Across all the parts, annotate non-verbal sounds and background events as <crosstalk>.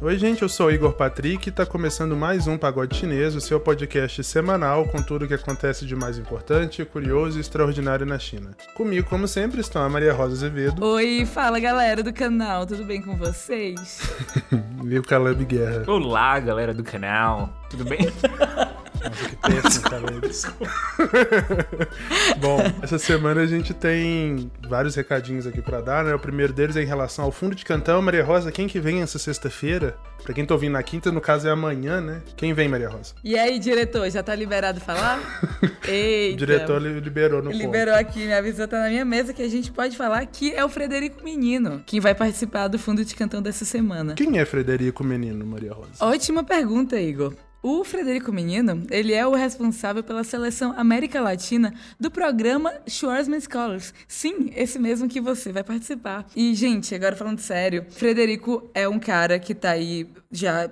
Oi, gente, eu sou o Igor Patrick e tá começando mais um Pagode Chinês, o seu podcast semanal com tudo o que acontece de mais importante, curioso e extraordinário na China. Comigo, como sempre, estão a Maria Rosa Azevedo. Oi, fala galera do canal, tudo bem com vocês? <laughs> e o Caleb Guerra. Olá, galera do canal, tudo bem? <laughs> Bom, essa semana a gente tem vários recadinhos aqui para dar, né? O primeiro deles é em relação ao fundo de cantão. Maria Rosa, quem que vem essa sexta-feira? Pra quem tá ouvindo na quinta, no caso é amanhã, né? Quem vem, Maria Rosa? E aí, diretor, já tá liberado falar? <laughs> Eita. O diretor liberou no Liberou ponto. aqui, me avisou, tá na minha mesa que a gente pode falar que é o Frederico Menino, que vai participar do fundo de cantão dessa semana. Quem é Frederico Menino, Maria Rosa? Ótima pergunta, Igor. O Frederico Menino, ele é o responsável pela seleção América Latina do programa Schwarzman Scholars. Sim, esse mesmo que você vai participar. E, gente, agora falando sério, Frederico é um cara que tá aí já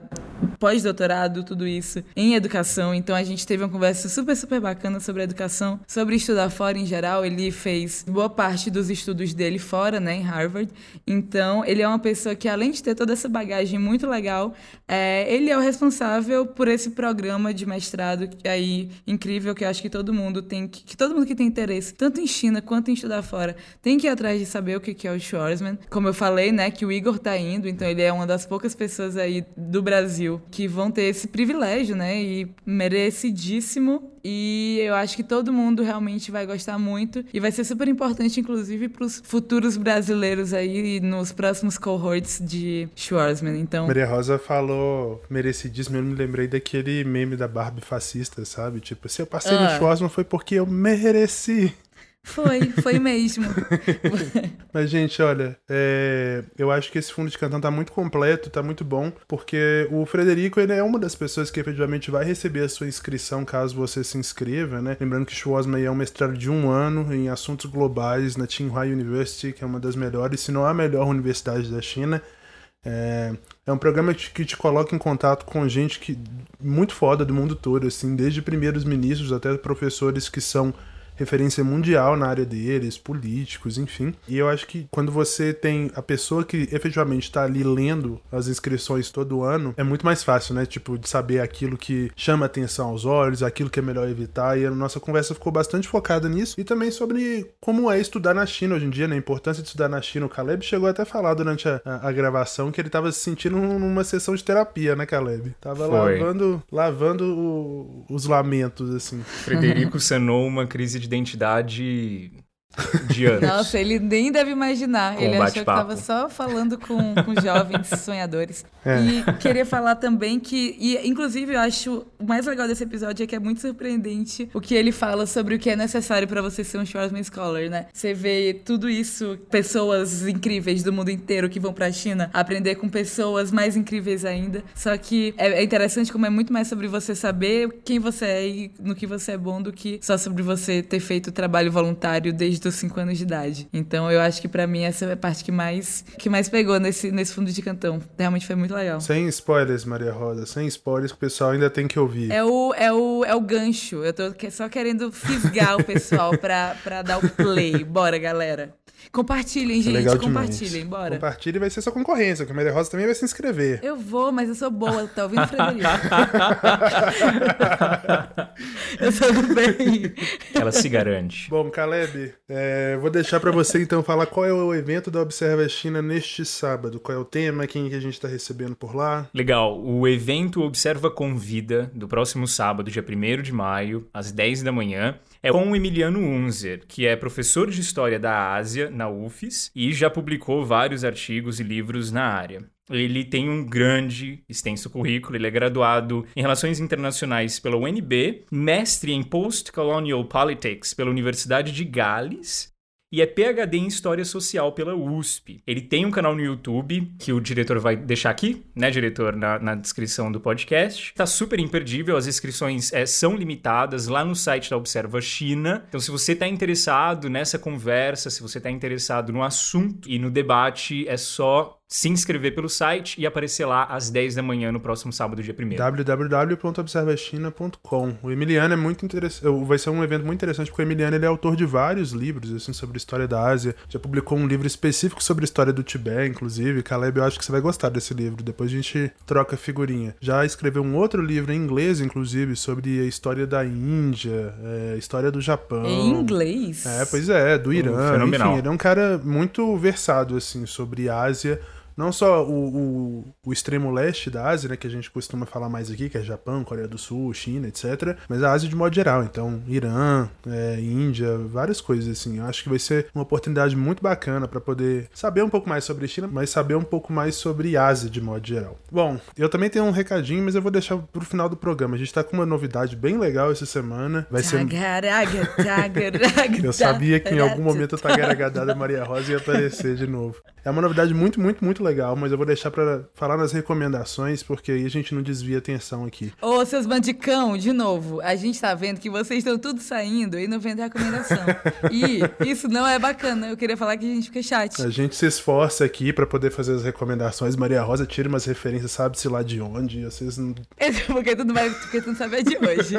pós-doutorado, tudo isso, em educação. Então a gente teve uma conversa super, super bacana sobre educação, sobre estudar fora em geral. Ele fez boa parte dos estudos dele fora, né, em Harvard. Então ele é uma pessoa que, além de ter toda essa bagagem muito legal, é, ele é o responsável por esse programa de mestrado aí incrível que eu acho que todo mundo tem que, que todo mundo que tem interesse, tanto em China quanto em estudar fora, tem que ir atrás de saber o que é o Schwarzman. Como eu falei, né, que o Igor tá indo, então ele é uma das poucas pessoas aí do Brasil que vão ter esse privilégio, né? E merecidíssimo. E eu acho que todo mundo realmente vai gostar muito. E vai ser super importante, inclusive, para os futuros brasileiros aí nos próximos cohorts de Schwarzman. Então. Maria Rosa falou merecidíssimo. Eu me lembrei daquele meme da Barbie fascista, sabe? Tipo, se eu passei ah. no Schwarzman foi porque eu mereci. Foi, foi mesmo. <laughs> Mas, gente, olha, é, eu acho que esse fundo de cantão tá muito completo, tá muito bom, porque o Frederico, ele é uma das pessoas que efetivamente vai receber a sua inscrição caso você se inscreva, né? Lembrando que Schwarzman é um mestrado de um ano em assuntos globais na Tsinghua University, que é uma das melhores, se não a melhor universidade da China. É, é um programa que te coloca em contato com gente que muito foda do mundo todo, assim, desde primeiros ministros até professores que são referência mundial na área deles, políticos, enfim. E eu acho que quando você tem a pessoa que efetivamente está ali lendo as inscrições todo ano, é muito mais fácil, né? Tipo, de saber aquilo que chama atenção aos olhos, aquilo que é melhor evitar. E a nossa conversa ficou bastante focada nisso. E também sobre como é estudar na China hoje em dia, né? A importância de estudar na China. O Caleb chegou até a falar durante a, a, a gravação que ele estava se sentindo numa sessão de terapia, né, Caleb? Tava Foi. lavando, lavando o, os lamentos, assim. Frederico sanou uma crise de identidade de anos. Nossa, ele nem deve imaginar. Ele um achou que estava só falando com, com jovens <laughs> sonhadores. É. E queria falar também que, e inclusive eu acho o mais legal desse episódio é que é muito surpreendente o que ele fala sobre o que é necessário para você ser um Schwarzman Scholar, né? Você vê tudo isso, pessoas incríveis do mundo inteiro que vão para a China aprender com pessoas mais incríveis ainda. Só que é é interessante como é muito mais sobre você saber quem você é e no que você é bom do que só sobre você ter feito trabalho voluntário desde os 5 anos de idade. Então eu acho que para mim essa é a parte que mais que mais pegou nesse nesse fundo de cantão. Realmente foi muito legal. Sem spoilers, Maria Rosa, sem spoilers que o pessoal ainda tem que ouvir. É o, é, o, é o gancho. Eu tô só querendo fisgar o pessoal pra, pra dar o play. Bora, galera. Compartilhem, É gente. legal demais. compartilhem, bora. Compartilhe e vai ser sua concorrência, que a Maria Rosa também vai se inscrever. Eu vou, mas eu sou boa. Tá ouvindo, Frederico? <laughs> eu sou do bem. Ela se garante. Bom, Caleb, é, vou deixar pra você então falar qual é o evento da Observa China neste sábado. Qual é o tema, quem que a gente tá recebendo por lá. Legal, o evento Observa Convida, do próximo sábado, dia 1 de maio, às 10 da manhã, é com o Emiliano Unzer, que é professor de História da Ásia na UFES e já publicou vários artigos e livros na área. Ele tem um grande, extenso currículo. Ele é graduado em Relações Internacionais pela UNB, mestre em Post-Colonial Politics pela Universidade de Gales e é PhD em História Social pela USP. Ele tem um canal no YouTube, que o diretor vai deixar aqui, né, diretor, na, na descrição do podcast. Tá super imperdível, as inscrições é, são limitadas lá no site da Observa China. Então, se você tá interessado nessa conversa, se você tá interessado no assunto e no debate, é só se inscrever pelo site e aparecer lá às 10 da manhã no próximo sábado, dia 1 www.observachina.com. O Emiliano é muito interessante, vai ser um evento muito interessante porque o Emiliano ele é autor de vários livros assim sobre a história da Ásia. Já publicou um livro específico sobre a história do Tibete, inclusive. Caleb, eu acho que você vai gostar desse livro. Depois a gente troca figurinha. Já escreveu um outro livro em inglês, inclusive, sobre a história da Índia, é, história do Japão. Em inglês? É, pois é, do Irã. Fenomenal. Enfim, ele é um cara muito versado assim sobre Ásia não só o, o, o, extremo leste da Ásia, né, que a gente costuma falar mais aqui, que é Japão, Coreia do Sul, China, etc., mas a Ásia de modo geral. Então, Irã, é, Índia, várias coisas assim. Eu acho que vai ser uma oportunidade muito bacana para poder saber um pouco mais sobre China, mas saber um pouco mais sobre Ásia de modo geral. Bom, eu também tenho um recadinho, mas eu vou deixar pro final do programa. A gente tá com uma novidade bem legal essa semana. Vai ser. <laughs> eu sabia que em algum momento <laughs> a Tagaragadada Maria Rosa ia aparecer de novo. É uma novidade muito, muito, muito legal, mas eu vou deixar para falar nas recomendações, porque aí a gente não desvia a atenção aqui. Ô, seus bandicão, de novo, a gente tá vendo que vocês estão tudo saindo e não vendo recomendação. e isso não é bacana. Eu queria falar que a gente fica chat. A gente se esforça aqui para poder fazer as recomendações. Maria Rosa tira umas referências, sabe-se lá de onde, vocês não... É porque tu não vai, porque tu não sabe a de hoje.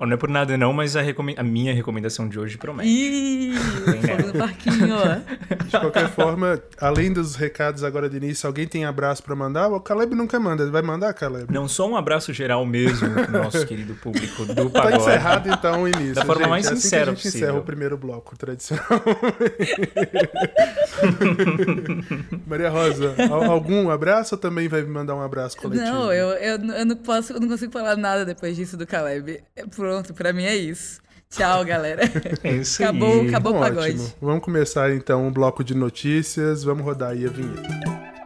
não é por nada não, mas a, recome... a minha recomendação de hoje promete. Ih, fogo no parquinho, ó. De qualquer forma, além dos recados agora de início, alguém tem abraço para mandar? O Caleb nunca manda. Ele vai mandar, Caleb? Não, só um abraço geral mesmo pro nosso <laughs> querido público do tá Pagode. Tá encerrado então o início. Da forma gente. mais é sincera assim que a gente possível. encerra o primeiro bloco tradicional. <laughs> Maria Rosa, algum abraço ou também vai mandar um abraço coletivo? Não, eu, eu, eu não posso, eu não consigo falar nada depois disso do Caleb. Pronto, para mim é isso. Tchau, galera. <laughs> É isso acabou, aí. acabou o pagode. Ótimo. Vamos começar então um bloco de notícias. Vamos rodar aí a vinheta.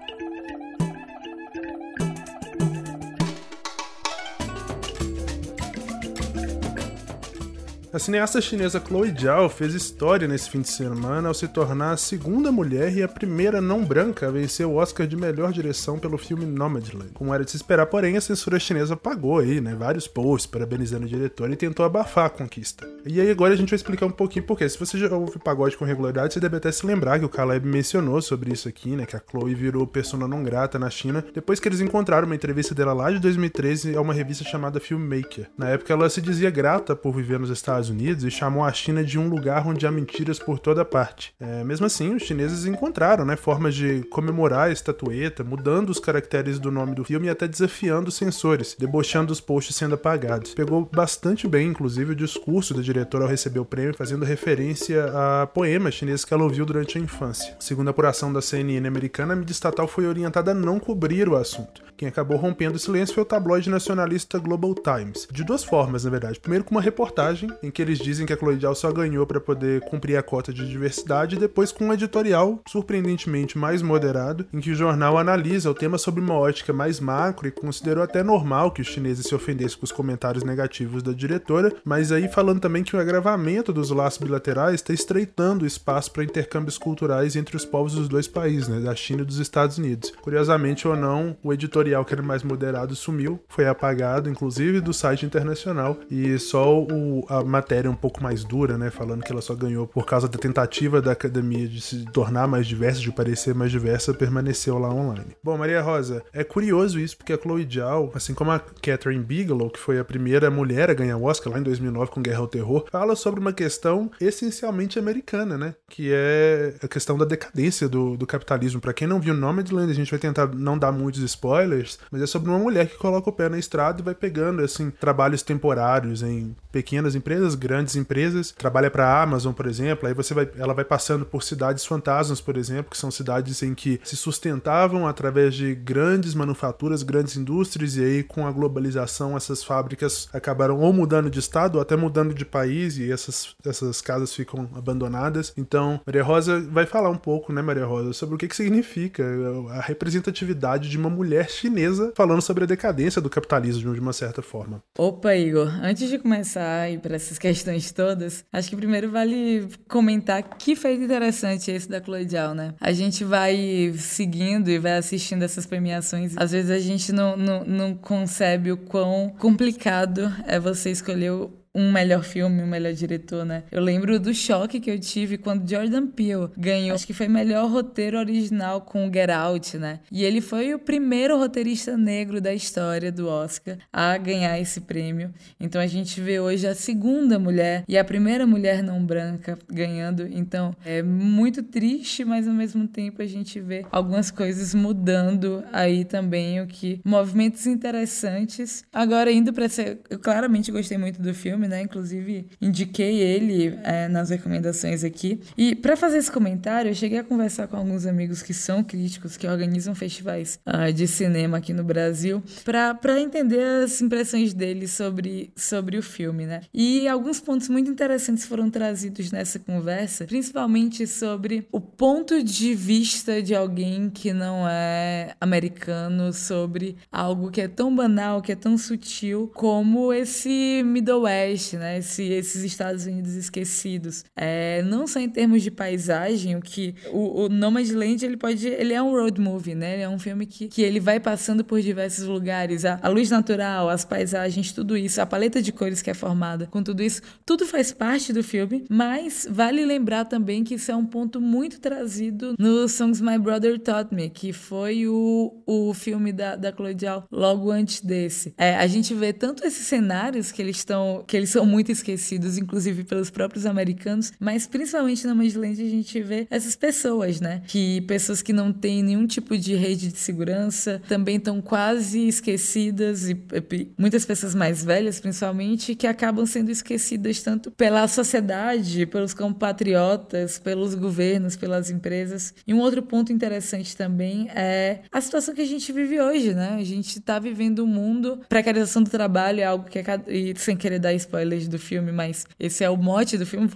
A cineasta chinesa Chloe Zhao fez história nesse fim de semana ao se tornar a segunda mulher e a primeira não branca a vencer o Oscar de melhor direção pelo filme Nomadland. Como era de se esperar, porém, a censura chinesa pagou aí, né, vários posts parabenizando o diretor e tentou abafar a conquista. E aí agora a gente vai explicar um pouquinho porque se você já ouve pagode com regularidade, você deve até se lembrar que o Caleb mencionou sobre isso aqui, né, que a Chloe virou persona não grata na China depois que eles encontraram uma entrevista dela lá de 2013 a uma revista chamada Filmmaker. Na época ela se dizia grata por viver nos Estados Estados Unidos e chamou a China de um lugar onde há mentiras por toda parte. É, mesmo assim, os chineses encontraram né, formas de comemorar a estatueta, mudando os caracteres do nome do filme e até desafiando os censores, debochando os posts sendo apagados. Pegou bastante bem, inclusive, o discurso da diretora ao receber o prêmio, fazendo referência a poemas chineses que ela ouviu durante a infância. Segundo a apuração da CNN americana, a mídia estatal foi orientada a não cobrir o assunto. Quem acabou rompendo o silêncio foi o tabloide nacionalista Global Times. De duas formas, na verdade. Primeiro, com uma reportagem em que eles dizem que a Zhao só ganhou para poder cumprir a cota de diversidade, e depois com um editorial surpreendentemente mais moderado, em que o jornal analisa o tema sob uma ótica mais macro e considerou até normal que os chineses se ofendessem com os comentários negativos da diretora, mas aí falando também que o agravamento dos laços bilaterais está estreitando o espaço para intercâmbios culturais entre os povos dos dois países, né, da China e dos Estados Unidos. Curiosamente ou não, o editorial que era mais moderado sumiu, foi apagado, inclusive do site internacional, e só o, a matéria um pouco mais dura, né, falando que ela só ganhou por causa da tentativa da academia de se tornar mais diversa, de parecer mais diversa, permaneceu lá online. Bom, Maria Rosa, é curioso isso porque a Chloe Zhao, assim como a Catherine Bigelow, que foi a primeira mulher a ganhar o Oscar lá em 2009 com Guerra ao Terror, fala sobre uma questão essencialmente americana, né, que é a questão da decadência do, do capitalismo. Para quem não viu Nomadland, a gente vai tentar não dar muitos spoilers, mas é sobre uma mulher que coloca o pé na estrada e vai pegando assim trabalhos temporários em pequenas empresas, grandes empresas, trabalha para a Amazon, por exemplo, aí você vai, ela vai passando por cidades fantasmas, por exemplo, que são cidades em que se sustentavam através de grandes manufaturas, grandes indústrias, e aí com a globalização essas fábricas acabaram ou mudando de estado ou até mudando de país, e essas, essas casas ficam abandonadas. Então, Maria Rosa vai falar um pouco, né, Maria Rosa, sobre o que, que significa a representatividade de uma mulher chinesa falando sobre a decadência do capitalismo de uma certa forma. Opa, Igor, antes de começar a ir para essas questões todas, acho que primeiro vale comentar que feito interessante esse da Chloe né? A gente vai seguindo e vai assistindo essas premiações. Às vezes a gente não, não, não concebe o quão complicado é você escolher o um melhor filme, um melhor diretor, né? Eu lembro do choque que eu tive quando Jordan Peele ganhou, acho que foi melhor roteiro original com Get Out, né? E ele foi o primeiro roteirista negro da história do Oscar a ganhar esse prêmio. Então a gente vê hoje a segunda mulher e a primeira mulher não branca ganhando. Então é muito triste, mas ao mesmo tempo a gente vê algumas coisas mudando aí também, o que movimentos interessantes. Agora indo para ser, eu claramente gostei muito do filme, né? Inclusive indiquei ele é, nas recomendações aqui. E para fazer esse comentário, eu cheguei a conversar com alguns amigos que são críticos, que organizam festivais uh, de cinema aqui no Brasil, para entender as impressões deles sobre, sobre o filme, né? E alguns pontos muito interessantes foram trazidos nessa conversa, principalmente sobre o ponto de vista de alguém que não é americano sobre algo que é tão banal, que é tão sutil como esse Middle West, né? Esse, esses Estados Unidos esquecidos. É, não só em termos de paisagem, o que o, o Nomadland ele pode, ele é um road movie, né? Ele é um filme que, que ele vai passando por diversos lugares, a, a luz natural, as paisagens, tudo isso, a paleta de cores que é formada, com tudo isso, tudo faz parte do filme, mas vale lembrar também que isso é um ponto muito trazido no Songs My Brother Taught Me, que foi o, o filme da, da Zhao logo antes desse. É, a gente vê tanto esses cenários que eles estão, que eles são muito esquecidos, inclusive pelos próprios americanos, mas principalmente na Madland a gente vê essas pessoas, né? Que pessoas que não têm nenhum tipo de rede de segurança também estão quase esquecidas e, e muitas pessoas mais velhas, principalmente, que acabam sendo esquecidas tanto pela sociedade, pelos compatriotas, pelos governos, pelas empresas. E um outro ponto interessante também é a situação que a gente vive hoje, né? A gente está vivendo um mundo, precarização do trabalho é algo que é, e sem querer dar spoilers do filme, mas esse é o mote do filme,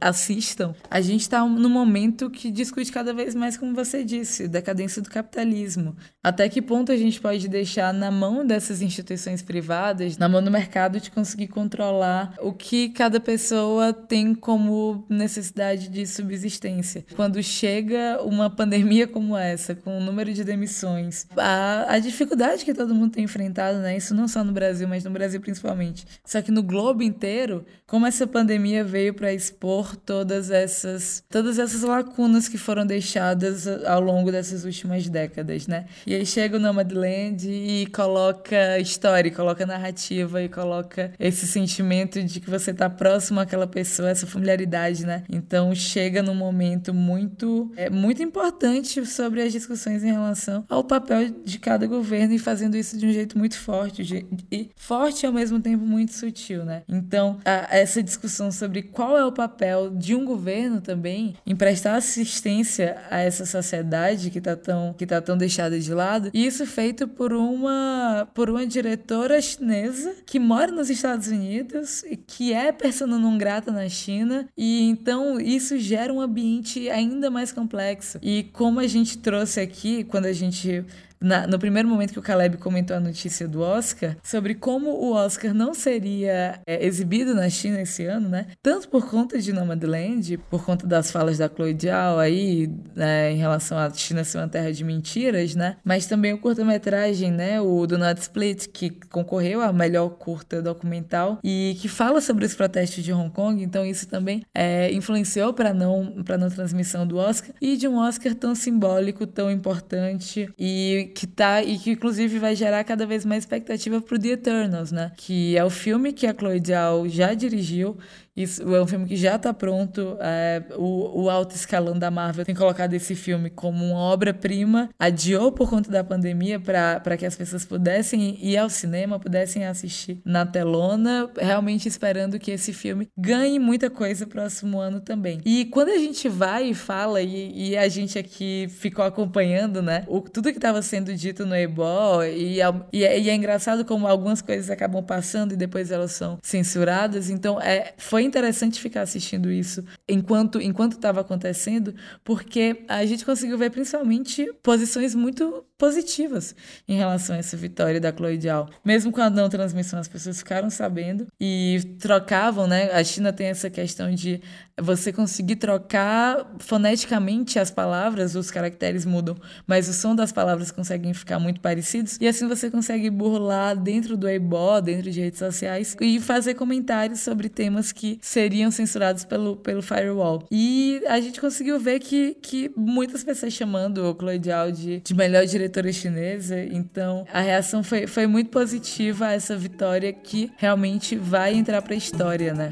assistam. A gente está num momento que discute cada vez mais, como você disse, decadência do capitalismo. Até que ponto a gente pode deixar na mão dessas instituições privadas, na mão do mercado, de conseguir controlar o que cada pessoa tem como necessidade de subsistência. Quando chega uma pandemia como essa, com o número de demissões, a, a dificuldade que todo mundo tem enfrentado, né? Isso não só no Brasil, mas no Brasil principalmente. Só que no globo inteiro, como essa pandemia veio para expor todas essas, todas essas lacunas que foram deixadas ao longo dessas últimas décadas, né? E aí chega o Nomadland e coloca história, coloca narrativa e coloca esse sentimento de que você tá próximo àquela pessoa, essa familiaridade, né? Então chega num momento muito, é, muito importante sobre as discussões em relação ao papel de cada governo e fazendo isso de um jeito muito forte e forte ao mesmo tempo muito sutil, né? Então a, essa discussão sobre qual é o papel de um governo também em prestar assistência a essa sociedade que está tão que tá tão deixada de lado e isso feito por uma por uma diretora chinesa que mora nos Estados Unidos e que é persona não grata na China e então isso gera um ambiente ainda mais complexo. E como a gente trouxe aqui quando a gente na, no primeiro momento que o Caleb comentou a notícia do Oscar, sobre como o Oscar não seria é, exibido na China esse ano, né? Tanto por conta de Nomadland, por conta das falas da Chloe Zhao aí, né, em relação à China ser uma terra de mentiras, né? Mas também o curta-metragem, né? O Do Not Split, que concorreu a melhor curta documental e que fala sobre os protestos de Hong Kong, então isso também é, influenciou para não para não transmissão do Oscar e de um Oscar tão simbólico, tão importante e que tá e que inclusive vai gerar cada vez mais expectativa pro The Eternals, né? Que é o filme que a Chloe Zhao já dirigiu isso é um filme que já está pronto. É, o, o alto escalão da Marvel tem colocado esse filme como uma obra-prima. Adiou por conta da pandemia para que as pessoas pudessem ir ao cinema, pudessem assistir na telona, realmente esperando que esse filme ganhe muita coisa próximo ano também. E quando a gente vai e fala, e, e a gente aqui ficou acompanhando, né? O, tudo que estava sendo dito no Ebol, e, e, é, e é engraçado como algumas coisas acabam passando e depois elas são censuradas. Então, é, foi interessante ficar assistindo isso enquanto enquanto estava acontecendo, porque a gente conseguiu ver principalmente posições muito positivas em relação a essa vitória da Cloidial. Mesmo com a não transmissão, as pessoas ficaram sabendo e trocavam, né? A China tem essa questão de você conseguir trocar foneticamente as palavras, os caracteres mudam, mas o som das palavras conseguem ficar muito parecidos e assim você consegue burlar dentro do Weibo, dentro de redes sociais e fazer comentários sobre temas que seriam censurados pelo, pelo firewall. E a gente conseguiu ver que, que muitas pessoas chamando o Zhao de, de melhor diretora chinesa, então a reação foi, foi muito positiva a essa vitória que realmente vai entrar para a história, né?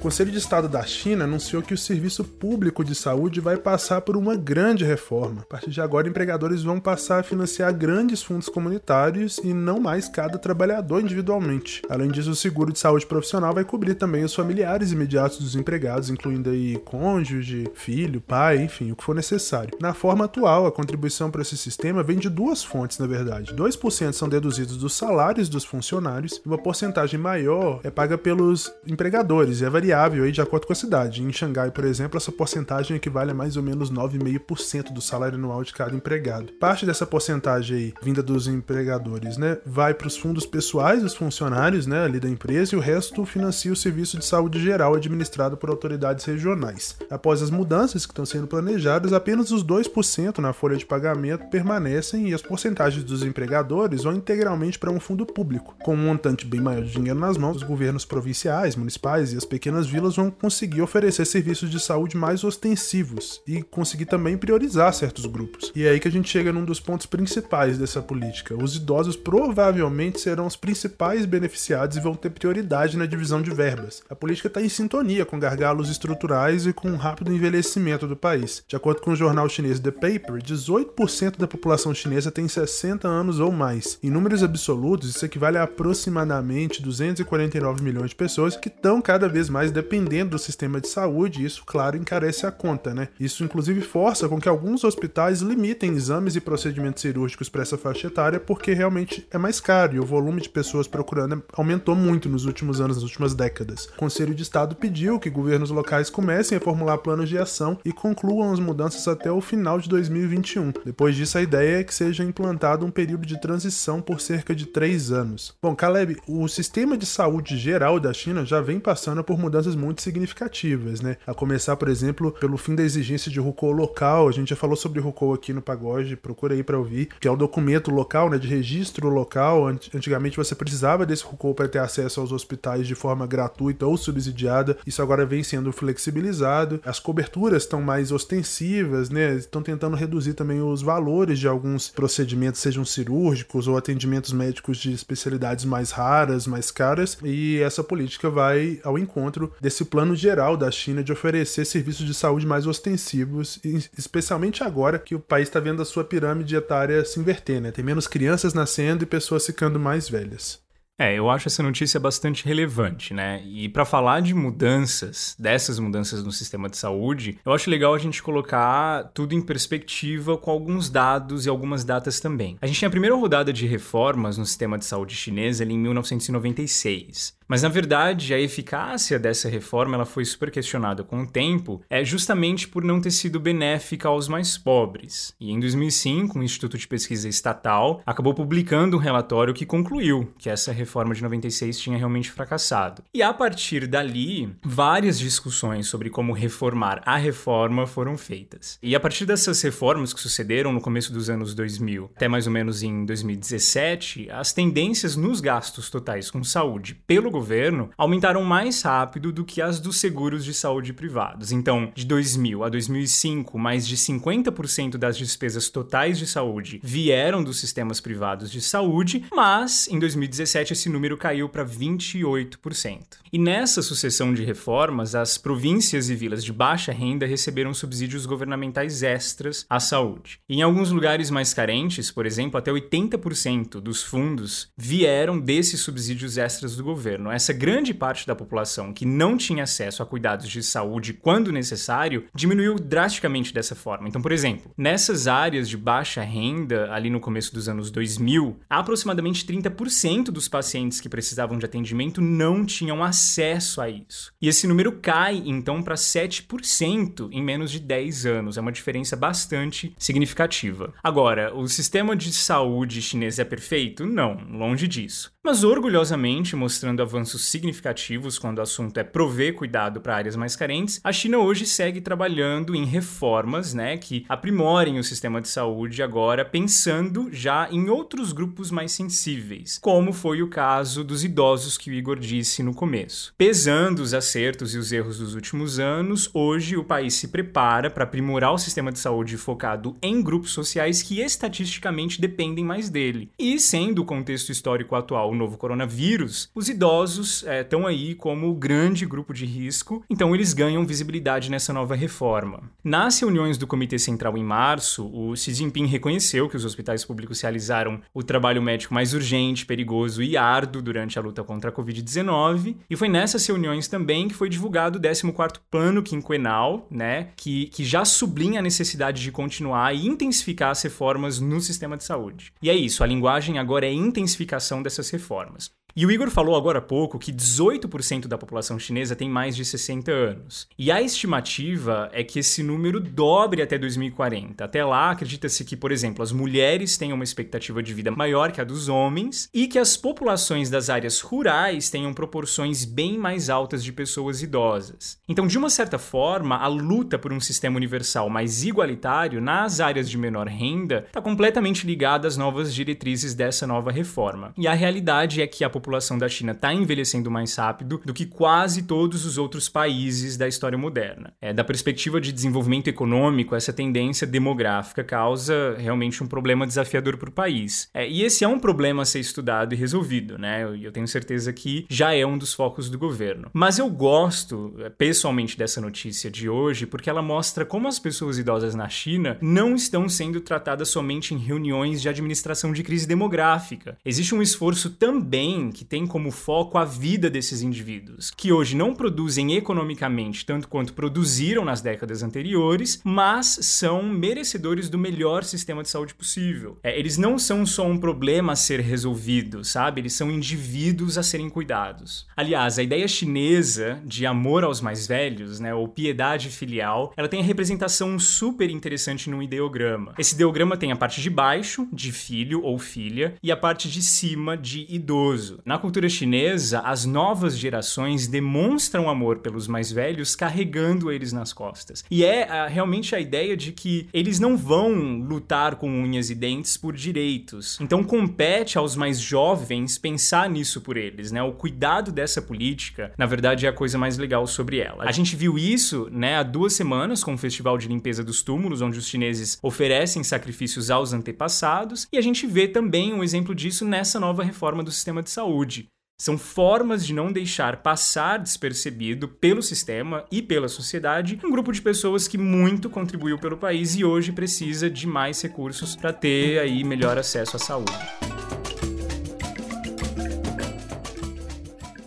Conselho de Estado da China anunciou que o serviço público de saúde vai passar por uma grande reforma. A partir de agora, empregadores vão passar a financiar grandes fundos comunitários e não mais cada trabalhador individualmente. Além disso, o seguro de saúde profissional vai cobrir também os familiares imediatos dos empregados, incluindo aí cônjuge, filho, pai, enfim, o que for necessário. Na forma atual, a contribuição para esse sistema vem de duas fontes, na verdade. 2% são deduzidos dos salários dos funcionários e uma porcentagem maior é paga pelos empregadores e é variável variável aí de acordo com a cidade. Em Xangai, por exemplo, essa porcentagem equivale a mais ou menos 9,5% do salário anual de cada empregado. Parte dessa porcentagem aí, vinda dos empregadores, né, vai para os fundos pessoais dos funcionários, né, ali da empresa, e o resto financia o serviço de saúde geral administrado por autoridades regionais. Após as mudanças que estão sendo planejadas, apenas os 2% na folha de pagamento permanecem e as porcentagens dos empregadores vão integralmente para um fundo público, com um montante bem maior de dinheiro nas mãos dos governos provinciais, municipais e as pequenas pequenas vilas vão conseguir oferecer serviços de saúde mais ostensivos e conseguir também priorizar certos grupos. E é aí que a gente chega num dos pontos principais dessa política. Os idosos provavelmente serão os principais beneficiados e vão ter prioridade na divisão de verbas. A política está em sintonia com gargalos estruturais e com o rápido envelhecimento do país. De acordo com o jornal chinês The Paper, 18% da população chinesa tem 60 anos ou mais. Em números absolutos, isso equivale a aproximadamente 249 milhões de pessoas que estão cada vez mais mas dependendo do sistema de saúde, isso, claro, encarece a conta, né? Isso, inclusive, força com que alguns hospitais limitem exames e procedimentos cirúrgicos para essa faixa etária, porque realmente é mais caro e o volume de pessoas procurando aumentou muito nos últimos anos, nas últimas décadas. O Conselho de Estado pediu que governos locais comecem a formular planos de ação e concluam as mudanças até o final de 2021. Depois disso, a ideia é que seja implantado um período de transição por cerca de três anos. Bom, Caleb, o sistema de saúde geral da China já vem passando por mudanças mudanças muito significativas, né? A começar, por exemplo, pelo fim da exigência de RUCO local. A gente já falou sobre RUCO aqui no Pagode, procura aí para ouvir, que é o documento local, né, de registro local. Antigamente você precisava desse RUCO para ter acesso aos hospitais de forma gratuita ou subsidiada. Isso agora vem sendo flexibilizado. As coberturas estão mais ostensivas, né? Estão tentando reduzir também os valores de alguns procedimentos, sejam cirúrgicos ou atendimentos médicos de especialidades mais raras, mais caras. E essa política vai ao encontro desse plano geral da China de oferecer serviços de saúde mais ostensivos, especialmente agora que o país está vendo a sua pirâmide etária se inverter, né? Tem menos crianças nascendo e pessoas ficando mais velhas. É, eu acho essa notícia bastante relevante, né? E para falar de mudanças, dessas mudanças no sistema de saúde, eu acho legal a gente colocar tudo em perspectiva com alguns dados e algumas datas também. A gente tem a primeira rodada de reformas no sistema de saúde chinês ali em 1996. Mas na verdade, a eficácia dessa reforma ela foi super questionada com o tempo, é justamente por não ter sido benéfica aos mais pobres. E em 2005, um instituto de pesquisa estatal acabou publicando um relatório que concluiu que essa reforma de 96 tinha realmente fracassado. E a partir dali, várias discussões sobre como reformar a reforma foram feitas. E a partir dessas reformas que sucederam no começo dos anos 2000, até mais ou menos em 2017, as tendências nos gastos totais com saúde pelo governo aumentaram mais rápido do que as dos seguros de saúde privados. Então, de 2000 a 2005, mais de 50% das despesas totais de saúde vieram dos sistemas privados de saúde, mas em 2017 esse número caiu para 28%. E nessa sucessão de reformas, as províncias e vilas de baixa renda receberam subsídios governamentais extras à saúde. E em alguns lugares mais carentes, por exemplo, até 80% dos fundos vieram desses subsídios extras do governo essa grande parte da população que não tinha acesso a cuidados de saúde quando necessário diminuiu drasticamente dessa forma. Então, por exemplo, nessas áreas de baixa renda, ali no começo dos anos 2000, aproximadamente 30% dos pacientes que precisavam de atendimento não tinham acesso a isso. E esse número cai então para 7% em menos de 10 anos. É uma diferença bastante significativa. Agora, o sistema de saúde chinês é perfeito? Não, longe disso. Mas orgulhosamente mostrando avanços significativos quando o assunto é prover cuidado para áreas mais carentes, a China hoje segue trabalhando em reformas, né, que aprimorem o sistema de saúde agora pensando já em outros grupos mais sensíveis, como foi o caso dos idosos que o Igor disse no começo. Pesando os acertos e os erros dos últimos anos, hoje o país se prepara para aprimorar o sistema de saúde focado em grupos sociais que estatisticamente dependem mais dele. E sendo o contexto histórico atual o novo coronavírus, os idosos estão é, aí como grande grupo de risco, então eles ganham visibilidade nessa nova reforma. Nas reuniões do Comitê Central em março, o Xi Jinping reconheceu que os hospitais públicos realizaram o trabalho médico mais urgente, perigoso e árduo durante a luta contra a Covid-19, e foi nessas reuniões também que foi divulgado o 14º Plano Quinquenal, né, que, que já sublinha a necessidade de continuar e intensificar as reformas no sistema de saúde. E é isso, a linguagem agora é intensificação dessas reformas. E o Igor falou agora há pouco que 18% da população chinesa tem mais de 60 anos. E a estimativa é que esse número dobre até 2040. Até lá, acredita-se que, por exemplo, as mulheres tenham uma expectativa de vida maior que a dos homens e que as populações das áreas rurais tenham proporções bem mais altas de pessoas idosas. Então, de uma certa forma, a luta por um sistema universal mais igualitário nas áreas de menor renda está completamente ligada às novas diretrizes dessa nova reforma. E a realidade é que a população da China está envelhecendo mais rápido do que quase todos os outros países da história moderna. É, da perspectiva de desenvolvimento econômico, essa tendência demográfica causa realmente um problema desafiador para o país. É, e esse é um problema a ser estudado e resolvido, né? Eu, eu tenho certeza que já é um dos focos do governo. Mas eu gosto, é, pessoalmente, dessa notícia de hoje porque ela mostra como as pessoas idosas na China não estão sendo tratadas somente em reuniões de administração de crise demográfica. Existe um esforço também que tem como foco a vida desses indivíduos, que hoje não produzem economicamente tanto quanto produziram nas décadas anteriores, mas são merecedores do melhor sistema de saúde possível. É, eles não são só um problema a ser resolvido, sabe? Eles são indivíduos a serem cuidados. Aliás, a ideia chinesa de amor aos mais velhos, né, ou piedade filial, ela tem a representação super interessante no ideograma. Esse ideograma tem a parte de baixo, de filho ou filha, e a parte de cima, de idoso. Na cultura chinesa, as novas gerações demonstram amor pelos mais velhos carregando eles nas costas. E é a, ah, realmente a ideia de que eles não vão lutar com unhas e dentes por direitos. Então compete aos mais jovens pensar nisso por eles, né? O cuidado dessa política, na verdade, é a coisa mais legal sobre ela. A gente viu isso, né, há duas semanas com o Festival de Limpeza dos Túmulos, onde os chineses oferecem sacrifícios aos antepassados, e a gente vê também um exemplo disso nessa nova reforma do sistema de saúde saúde. São formas de não deixar passar despercebido pelo sistema e pela sociedade um grupo de pessoas que muito contribuiu pelo país e hoje precisa de mais recursos para ter aí melhor acesso à saúde.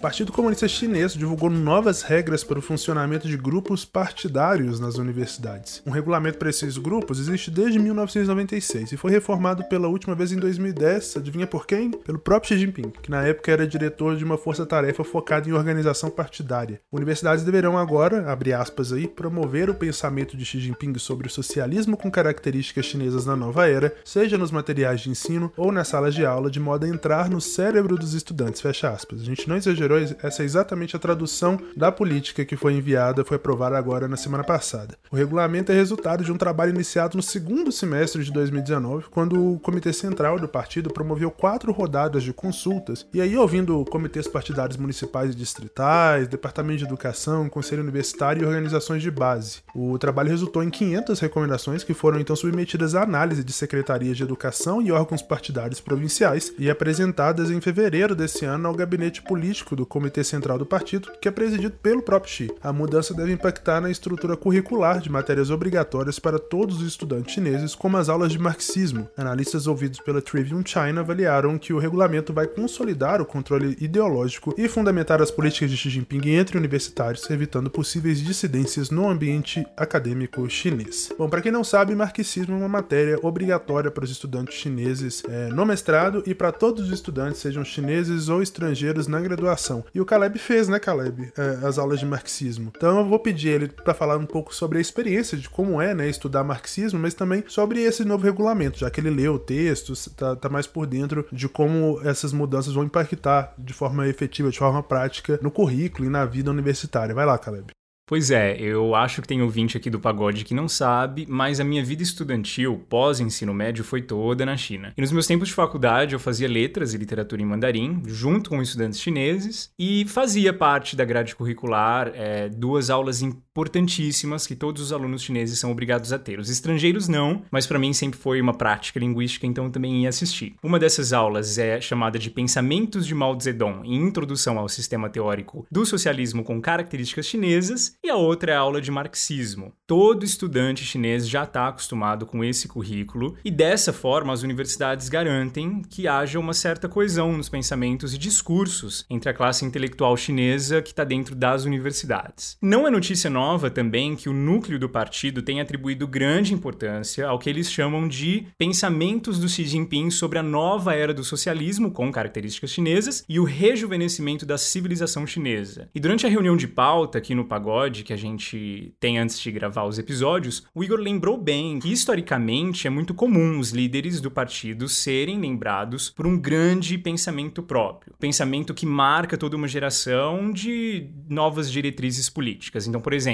Partido Comunista Chinês divulgou novas regras para o funcionamento de grupos partidários nas universidades. Um regulamento para esses grupos existe desde 1996 e foi reformado pela última vez em 2010, adivinha por quem? Pelo próprio Xi Jinping, que na época era diretor de uma força-tarefa focada em organização partidária. Universidades deverão agora, abre aspas aí, promover o pensamento de Xi Jinping sobre o socialismo com características chinesas na nova era, seja nos materiais de ensino ou nas salas de aula, de modo a entrar no cérebro dos estudantes, fecha aspas. A gente não exagerou essa é exatamente a tradução da política que foi enviada, foi aprovada agora na semana passada. O regulamento é resultado de um trabalho iniciado no segundo semestre de 2019, quando o Comitê Central do partido promoveu quatro rodadas de consultas, e aí ouvindo comitês partidários municipais e distritais, departamento de educação, conselho universitário e organizações de base. O trabalho resultou em 500 recomendações que foram então submetidas à análise de secretarias de educação e órgãos partidários provinciais e apresentadas em fevereiro desse ano ao gabinete político do do Comitê Central do Partido, que é presidido pelo próprio Xi. A mudança deve impactar na estrutura curricular de matérias obrigatórias para todos os estudantes chineses, como as aulas de marxismo. Analistas ouvidos pela Trivium China avaliaram que o regulamento vai consolidar o controle ideológico e fundamentar as políticas de Xi Jinping entre universitários, evitando possíveis dissidências no ambiente acadêmico chinês. Bom, para quem não sabe, marxismo é uma matéria obrigatória para os estudantes chineses é, no mestrado e para todos os estudantes, sejam chineses ou estrangeiros, na graduação. E o Caleb fez, né, Caleb, é, as aulas de marxismo. Então eu vou pedir ele para falar um pouco sobre a experiência de como é, né, estudar marxismo, mas também sobre esse novo regulamento, já que ele leu o texto, tá, tá mais por dentro de como essas mudanças vão impactar de forma efetiva, de forma prática, no currículo e na vida universitária. Vai lá, Caleb. Pois é, eu acho que tem ouvinte aqui do pagode que não sabe, mas a minha vida estudantil, pós-ensino médio, foi toda na China. E nos meus tempos de faculdade eu fazia letras e literatura em mandarim, junto com estudantes chineses, e fazia parte da grade curricular é, duas aulas importantíssimas que todos os alunos chineses são obrigados a ter. Os estrangeiros não, mas para mim sempre foi uma prática linguística, então eu também ia assistir. Uma dessas aulas é chamada de Pensamentos de Mao Zedong e Introdução ao Sistema Teórico do Socialismo com Características Chinesas, e a outra é a aula de marxismo. Todo estudante chinês já está acostumado com esse currículo e dessa forma as universidades garantem que haja uma certa coesão nos pensamentos e discursos entre a classe intelectual chinesa que está dentro das universidades. Não é notícia nova também que o núcleo do partido tem atribuído grande importância ao que eles chamam de pensamentos do Xi Jinping sobre a nova era do socialismo com características chinesas e o rejuvenescimento da civilização chinesa. E durante a reunião de pauta aqui no Pagode que a gente tem antes de gravar os episódios, o Igor lembrou bem que historicamente é muito comum os líderes do partido serem lembrados por um grande pensamento próprio, pensamento que marca toda uma geração de novas diretrizes políticas. Então, por exemplo,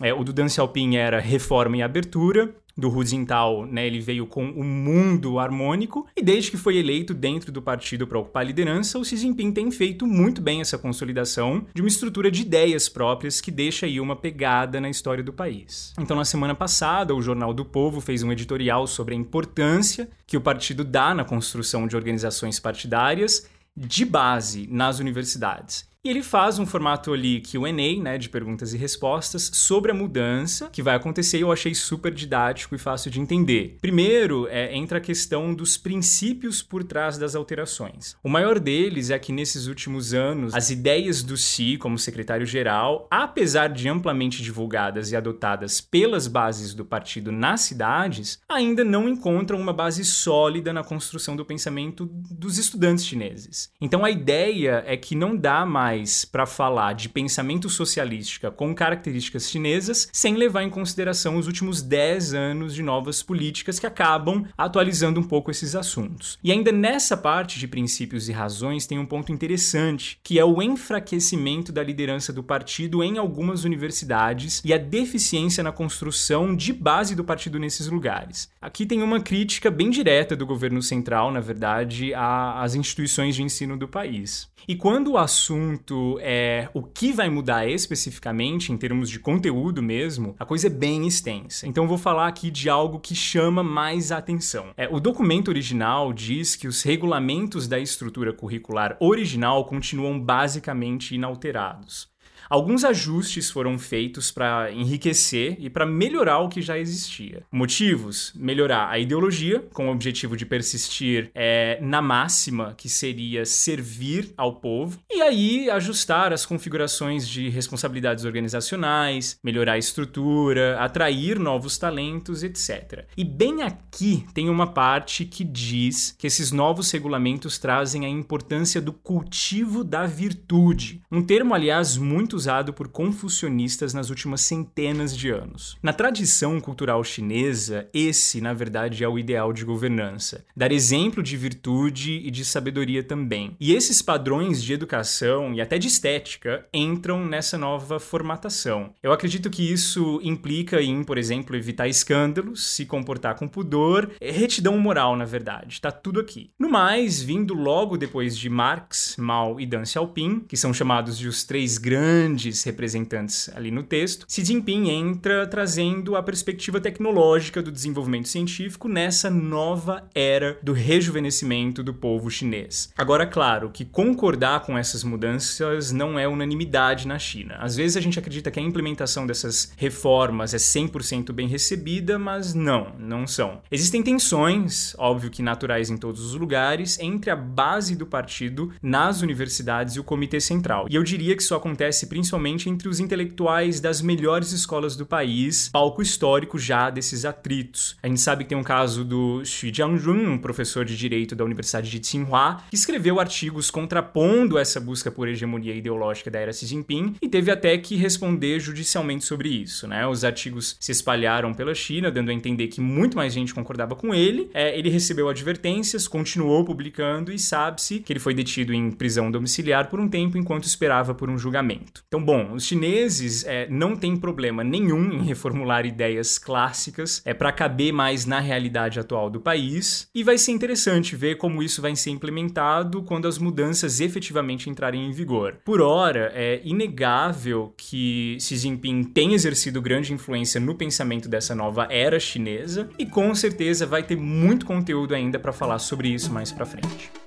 é, o do Deng Xiaoping era reforma e abertura, do Hu Jintao, né, ele veio com o mundo harmônico e desde que foi eleito dentro do partido para ocupar a liderança, o Xi Jinping tem feito muito bem essa consolidação de uma estrutura de ideias próprias que deixa aí uma pegada na história do país. Então, na semana passada, o Jornal do Povo fez um editorial sobre a importância que o partido dá na construção de organizações partidárias de base nas universidades. E ele faz um formato ali Q&A, né, de perguntas e respostas sobre a mudança que vai acontecer eu achei super didático e fácil de entender. Primeiro, é, entra a questão dos princípios por trás das alterações. O maior deles é que nesses últimos anos, as ideias do Xi como secretário-geral, apesar de amplamente divulgadas e adotadas pelas bases do partido nas cidades, ainda não encontram uma base sólida na construção do pensamento dos estudantes chineses. Então a ideia é que não dá mais mais para falar de pensamento socialística com características chinesas, sem levar em consideração os últimos 10 anos de novas políticas que acabam atualizando um pouco esses assuntos. E ainda nessa parte de princípios e razões tem um ponto interessante, que é o enfraquecimento da liderança do partido em algumas universidades e a deficiência na construção de base do partido nesses lugares. Aqui tem uma crítica bem direta do governo central, na verdade, às instituições de ensino do país. E quando o assunto é o que vai mudar especificamente, em termos de conteúdo mesmo, a coisa é bem extensa. Então eu vou falar aqui de algo que chama mais atenção. É, o documento original diz que os regulamentos da estrutura curricular original continuam basicamente inalterados. Alguns ajustes foram feitos para enriquecer e para melhorar o que já existia. Motivos: melhorar a ideologia, com o objetivo de persistir é, na máxima, que seria servir ao povo, e aí ajustar as configurações de responsabilidades organizacionais, melhorar a estrutura, atrair novos talentos, etc. E bem aqui tem uma parte que diz que esses novos regulamentos trazem a importância do cultivo da virtude, um termo, aliás, muito muito usado por confucionistas nas últimas centenas de anos. Na tradição cultural chinesa, esse, na verdade, é o ideal de governança: dar exemplo de virtude e de sabedoria também. E esses padrões de educação e até de estética entram nessa nova formatação. Eu acredito que isso implica em, por exemplo, evitar escândalos, se comportar com pudor, é retidão moral, na verdade. Tá tudo aqui. No mais, vindo logo depois de Marx, Mao e Deng Xiaoping, que são chamados de os três grandes grandes representantes ali no texto, Xi Jinping entra trazendo a perspectiva tecnológica do desenvolvimento científico nessa nova era do rejuvenescimento do povo chinês. Agora, claro, que concordar com essas mudanças não é unanimidade na China. Às vezes a gente acredita que a implementação dessas reformas é 100% bem recebida, mas não, não são. Existem tensões, óbvio que naturais em todos os lugares, entre a base do partido nas universidades e o Comitê Central. E eu diria que isso acontece principalmente entre os intelectuais das melhores escolas do país, palco histórico já desses atritos. A gente sabe que tem um caso do Xu Jiangjun, um professor de direito da Universidade de Tsinghua, que escreveu artigos contrapondo essa busca por hegemonia ideológica da era Xi Jinping e teve até que responder judicialmente sobre isso, né? Os artigos se espalharam pela China, dando a entender que muito mais gente concordava com ele. É, ele recebeu advertências, continuou publicando e sabe-se que ele foi detido em prisão domiciliar por um tempo enquanto esperava por um julgamento. Então, bom, os chineses é, não têm problema nenhum em reformular ideias clássicas é para caber mais na realidade atual do país e vai ser interessante ver como isso vai ser implementado quando as mudanças efetivamente entrarem em vigor. Por hora, é inegável que Xi Jinping tem exercido grande influência no pensamento dessa nova era chinesa e com certeza vai ter muito conteúdo ainda para falar sobre isso mais para frente.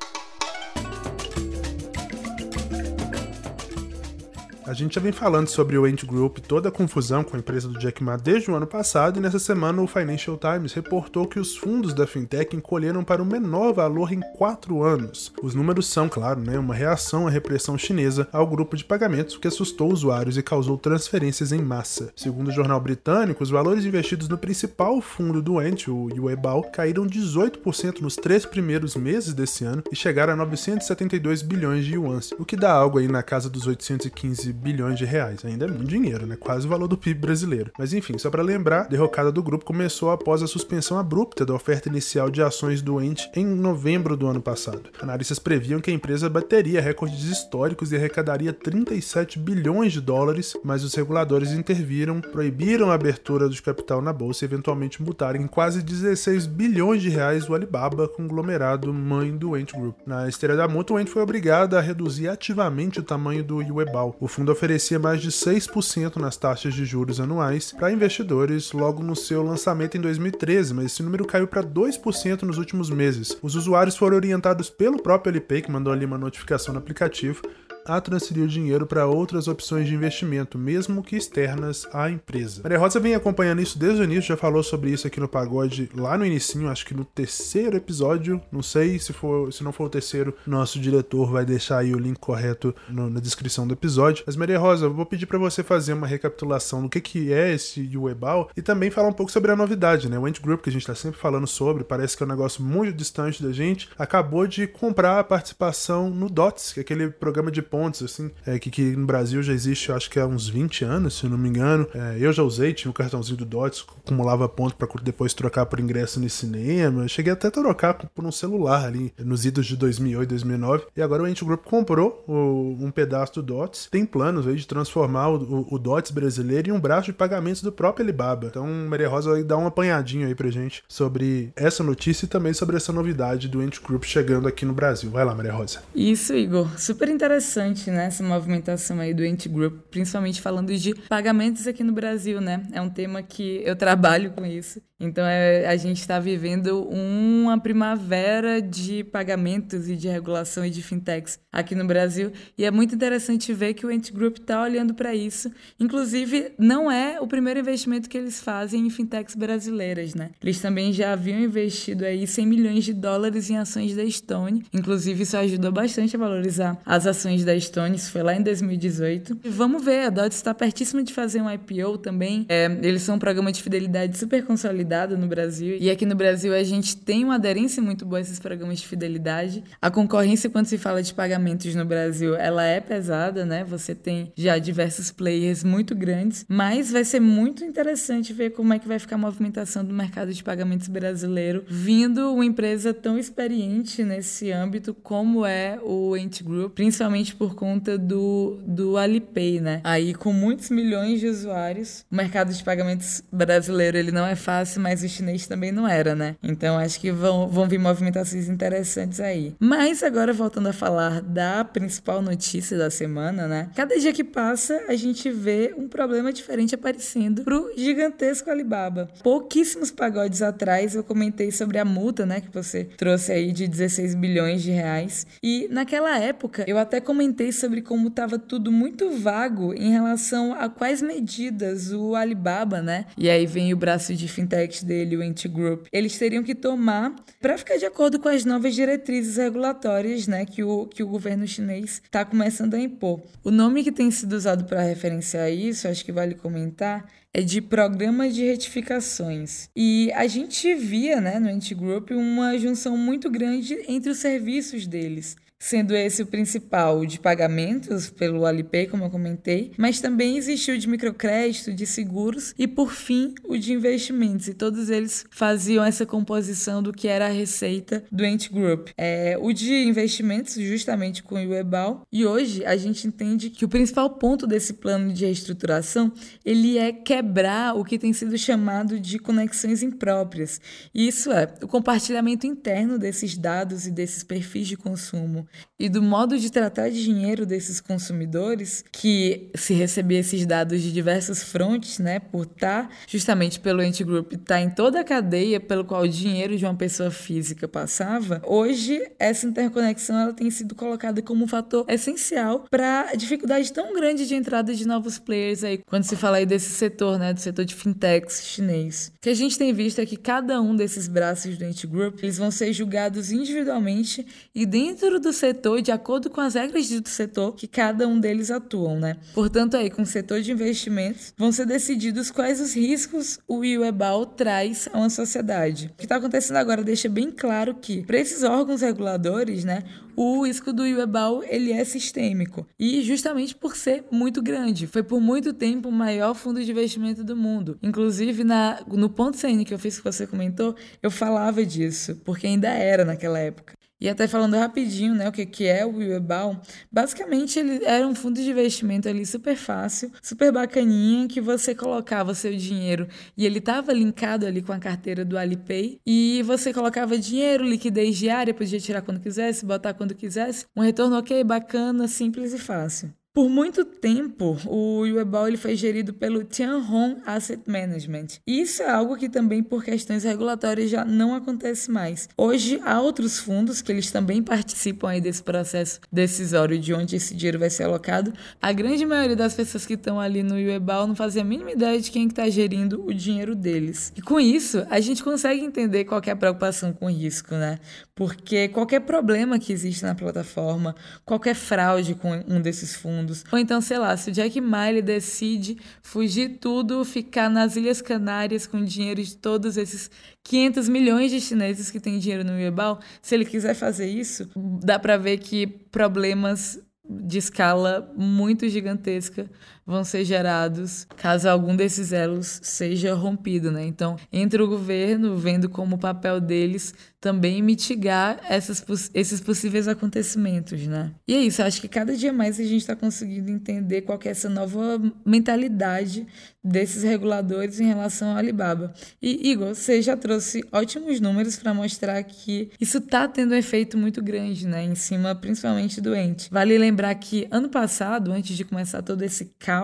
A gente já vem falando sobre o Ant Group, toda a confusão com a empresa do Jack Ma desde o ano passado, e nessa semana o Financial Times reportou que os fundos da fintech encolheram para o menor valor em quatro anos. Os números são, claro, né, uma reação à repressão chinesa ao grupo de pagamentos que assustou usuários e causou transferências em massa. Segundo o jornal britânico, os valores investidos no principal fundo do Ant, o Yuebao, caíram 18% nos três primeiros meses desse ano e chegaram a 972 bilhões de yuans, o que dá algo aí na casa dos 815 bilhões de reais. Ainda é muito dinheiro, né? Quase o valor do PIB brasileiro. Mas enfim, só para lembrar, a derrocada do grupo começou após a suspensão abrupta da oferta inicial de ações do ente em novembro do ano passado. Analistas previam que a empresa bateria recordes históricos e arrecadaria 37 bilhões de dólares, mas os reguladores interviram, proibiram a abertura do capital na bolsa e eventualmente multaram em quase 16 bilhões de reais o Alibaba, conglomerado mãe do Ant Group. Na esteira da multa, o Ant foi obrigado a reduzir ativamente o tamanho do Yuebao. O fundo oferecia mais de 6% nas taxas de juros anuais para investidores logo no seu lançamento em 2013, mas esse número caiu para 2% nos últimos meses. Os usuários foram orientados pelo próprio Alipay, que mandou ali uma notificação no aplicativo, a transferir dinheiro para outras opções de investimento, mesmo que externas à empresa. Maria Rosa vem acompanhando isso desde o início, já falou sobre isso aqui no Pagode lá no início, acho que no terceiro episódio, não sei se for, se não for o terceiro, nosso diretor vai deixar aí o link correto no, na descrição do episódio. Mas Maria Rosa, vou pedir para você fazer uma recapitulação do que que é esse Uebal e também falar um pouco sobre a novidade, né? O Ant Group que a gente está sempre falando sobre, parece que é um negócio muito distante da gente, acabou de comprar a participação no DOTS, que é aquele programa de pontos, assim, é, que, que no Brasil já existe, acho que há uns 20 anos, se não me engano. É, eu já usei, tinha um cartãozinho do Dots, acumulava ponto para depois trocar por ingresso no cinema. Cheguei até a trocar por um celular ali, nos idos de 2008, 2009. E agora o Ant Group comprou o, um pedaço do Dots. Tem planos aí de transformar o, o, o, Dots brasileiro em um braço de pagamentos do próprio Alibaba. Então, Maria Rosa vai dar um apanhadinho aí pra gente sobre essa notícia e também sobre essa novidade do Ant Group chegando aqui no Brasil. Vai lá, Maria Rosa. Isso, Igor. Super interessante interessante, né, movimentação aí do Anti-Group, principalmente falando de pagamentos aqui no Brasil, né? É um tema que eu trabalho com isso. Então, é, a gente está vivendo uma primavera de pagamentos e de regulação e de fintechs aqui no Brasil. E é muito interessante ver que o Anti-Group está olhando para isso. Inclusive, não é o primeiro investimento que eles fazem em fintechs brasileiras, né? Eles também já haviam investido aí 100 milhões de dólares em ações da Stone. Inclusive, isso ajudou bastante a valorizar as ações da Stone. Isso foi lá em 2018. E vamos ver, a Dot está pertíssima de fazer um IPO também. É, eles são um programa de fidelidade super consolidado no Brasil. E aqui no Brasil a gente tem uma aderência muito boa a esses programas de fidelidade. A concorrência, quando se fala de pagamentos no Brasil, ela é pesada, né? Você tem já diversos players muito grandes, mas vai ser muito interessante ver como é que vai ficar a movimentação do mercado de pagamentos brasileiro, vindo uma empresa tão experiente nesse âmbito como é o Ant Group, principalmente por conta do, do Alipay, né? Aí, com muitos milhões de usuários, o mercado de pagamentos brasileiro ele não é fácil mais o chinês também não era, né? Então acho que vão, vão vir movimentações interessantes aí. Mas agora voltando a falar da principal notícia da semana, né? Cada dia que passa, a gente vê um problema diferente aparecendo pro gigantesco Alibaba. Pouquíssimos pagodes atrás eu comentei sobre a multa, né, que você trouxe aí de 16 bilhões de reais. E naquela época eu até comentei sobre como estava tudo muito vago em relação a quais medidas o Alibaba, né? E aí vem o braço de fintech dele, o Ant Group, eles teriam que tomar para ficar de acordo com as novas diretrizes regulatórias, né, que o, que o governo chinês está começando a impor. O nome que tem sido usado para referenciar isso, acho que vale comentar, é de programa de retificações. E a gente via, né, no Antigroup, uma junção muito grande entre os serviços deles sendo esse o principal de pagamentos pelo Alipay, como eu comentei, mas também existiu de microcrédito, de seguros e, por fim, o de investimentos. E todos eles faziam essa composição do que era a receita do Ant Group. É, o de investimentos, justamente com o Ebal. E hoje a gente entende que o principal ponto desse plano de reestruturação ele é quebrar o que tem sido chamado de conexões impróprias. Isso é o compartilhamento interno desses dados e desses perfis de consumo e do modo de tratar de dinheiro desses consumidores, que se receber esses dados de diversas frontes, né, por estar tá justamente pelo Antigroup, estar tá em toda a cadeia pelo qual o dinheiro de uma pessoa física passava, hoje essa interconexão ela tem sido colocada como um fator essencial para a dificuldade tão grande de entrada de novos players aí, quando se fala aí desse setor, né, do setor de fintechs chinês. O que a gente tem visto é que cada um desses braços do Antigroup, eles vão ser julgados individualmente e dentro do setor de acordo com as regras do setor que cada um deles atuam, né? Portanto, aí com o setor de investimentos vão ser decididos quais os riscos o IUEBAL traz a uma sociedade. O que está acontecendo agora deixa bem claro que para esses órgãos reguladores, né, o risco do IUEBAL ele é sistêmico e justamente por ser muito grande. Foi por muito tempo o maior fundo de investimento do mundo. Inclusive na, no ponto CN que eu fiz que você comentou, eu falava disso, porque ainda era naquela época. E até falando rapidinho, né, o que, que é o Wilbal, basicamente ele era um fundo de investimento ali super fácil, super bacaninha, que você colocava seu dinheiro e ele estava linkado ali com a carteira do Alipay e você colocava dinheiro, liquidez diária, podia tirar quando quisesse, botar quando quisesse, um retorno ok, bacana, simples e fácil. Por muito tempo, o Yuebal ele foi gerido pelo Tianhong Asset Management. Isso é algo que também, por questões regulatórias, já não acontece mais. Hoje, há outros fundos que eles também participam aí desse processo decisório de onde esse dinheiro vai ser alocado. A grande maioria das pessoas que estão ali no Yuebal não fazia a mínima ideia de quem está gerindo o dinheiro deles. E com isso, a gente consegue entender qual é a preocupação com risco, né? Porque qualquer problema que existe na plataforma, qualquer fraude com um desses fundos, ou então, sei lá, se o Jack Ma decide fugir tudo, ficar nas Ilhas Canárias com dinheiro de todos esses 500 milhões de chineses que têm dinheiro no Yuebal, se ele quiser fazer isso, dá para ver que problemas de escala muito gigantesca vão ser gerados caso algum desses elos seja rompido, né? Então, entre o governo, vendo como o papel deles também mitigar essas, esses possíveis acontecimentos, né? E é isso, acho que cada dia mais a gente está conseguindo entender qual é essa nova mentalidade desses reguladores em relação ao Alibaba. E, Igor, você já trouxe ótimos números para mostrar que isso está tendo um efeito muito grande, né? Em cima, principalmente do ente. Vale lembrar que ano passado, antes de começar todo esse caos,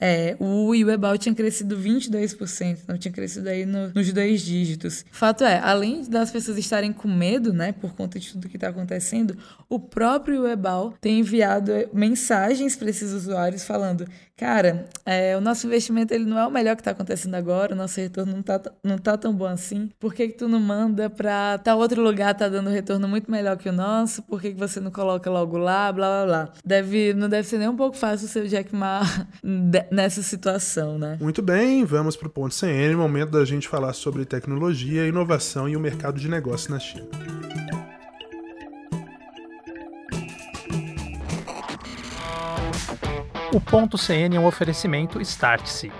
é, o Yuebal tinha crescido 22%, não tinha crescido aí no, nos dois dígitos. Fato é, além das pessoas estarem estarem com medo, né, por conta de tudo que está acontecendo, o próprio Ebal tem enviado mensagens para esses usuários falando: cara, é, o nosso investimento ele não é o melhor que está acontecendo agora, o nosso retorno não está não tá tão bom assim. Por que, que tu não manda para tal outro lugar tá dando retorno muito melhor que o nosso? Por que, que você não coloca logo lá? Blá blá blá. Deve, não deve ser nem um pouco fácil o Jack Ma <laughs> nessa situação, né? Muito bem, vamos para o ponto CN, momento da gente falar sobre tecnologia, inovação e o mercado de negócios na China. O ponto CN é um oferecimento Start-se.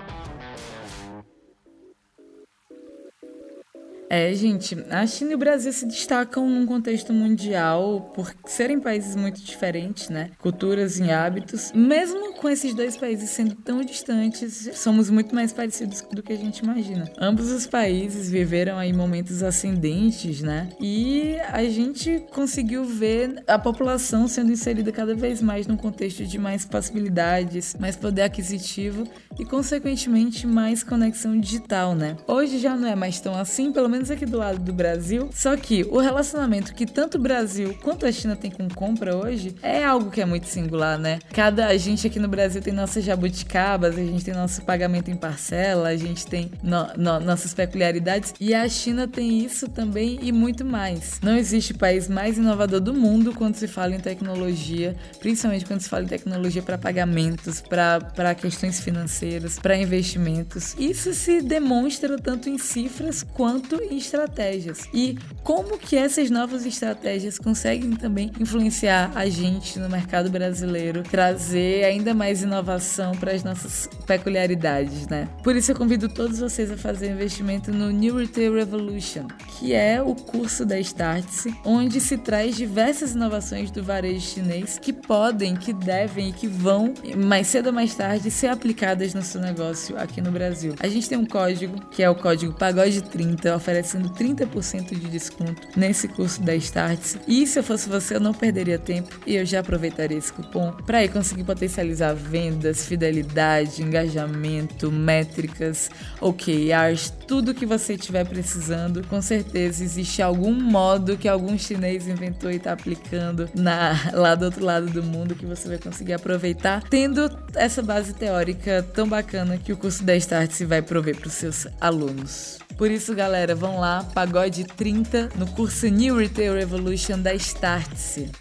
É, gente, a China e o Brasil se destacam num contexto mundial por serem países muito diferentes, né? Culturas e hábitos. Mesmo com esses dois países sendo tão distantes, somos muito mais parecidos do que a gente imagina. Ambos os países viveram aí momentos ascendentes, né? E a gente conseguiu ver a população sendo inserida cada vez mais num contexto de mais possibilidades, mais poder aquisitivo e, consequentemente, mais conexão digital, né? Hoje já não é mais tão assim, pelo menos aqui do lado do Brasil. Só que o relacionamento que tanto o Brasil quanto a China tem com compra hoje é algo que é muito singular, né? Cada a gente aqui no Brasil tem nossas jabuticabas, a gente tem nosso pagamento em parcela, a gente tem no, no, nossas peculiaridades e a China tem isso também e muito mais. Não existe país mais inovador do mundo quando se fala em tecnologia, principalmente quando se fala em tecnologia para pagamentos, para questões financeiras, para investimentos. Isso se demonstra tanto em cifras quanto em estratégias. E como que essas novas estratégias conseguem também influenciar a gente no mercado brasileiro, trazer ainda mais inovação para as nossas peculiaridades, né? Por isso eu convido todos vocês a fazer investimento no New Retail Revolution, que é o curso da Startse, onde se traz diversas inovações do varejo chinês que podem, que devem e que vão mais cedo ou mais tarde ser aplicadas no seu negócio aqui no Brasil. A gente tem um código que é o código Pagode30, oferecendo 30% de desconto nesse curso da Startse. E se eu fosse você, eu não perderia tempo e eu já aproveitaria esse cupom para ir conseguir potencializar vendas, fidelidade, engajamento, métricas, OKRs, tudo que você estiver precisando. Com certeza existe algum modo que algum chinês inventou e está aplicando na, lá do outro lado do mundo que você vai conseguir aproveitar, tendo essa base teórica tão bacana que o curso da Startse vai prover para os seus alunos. Por isso, galera, vão lá, Pagode 30 no curso New Retail Revolution da Startse.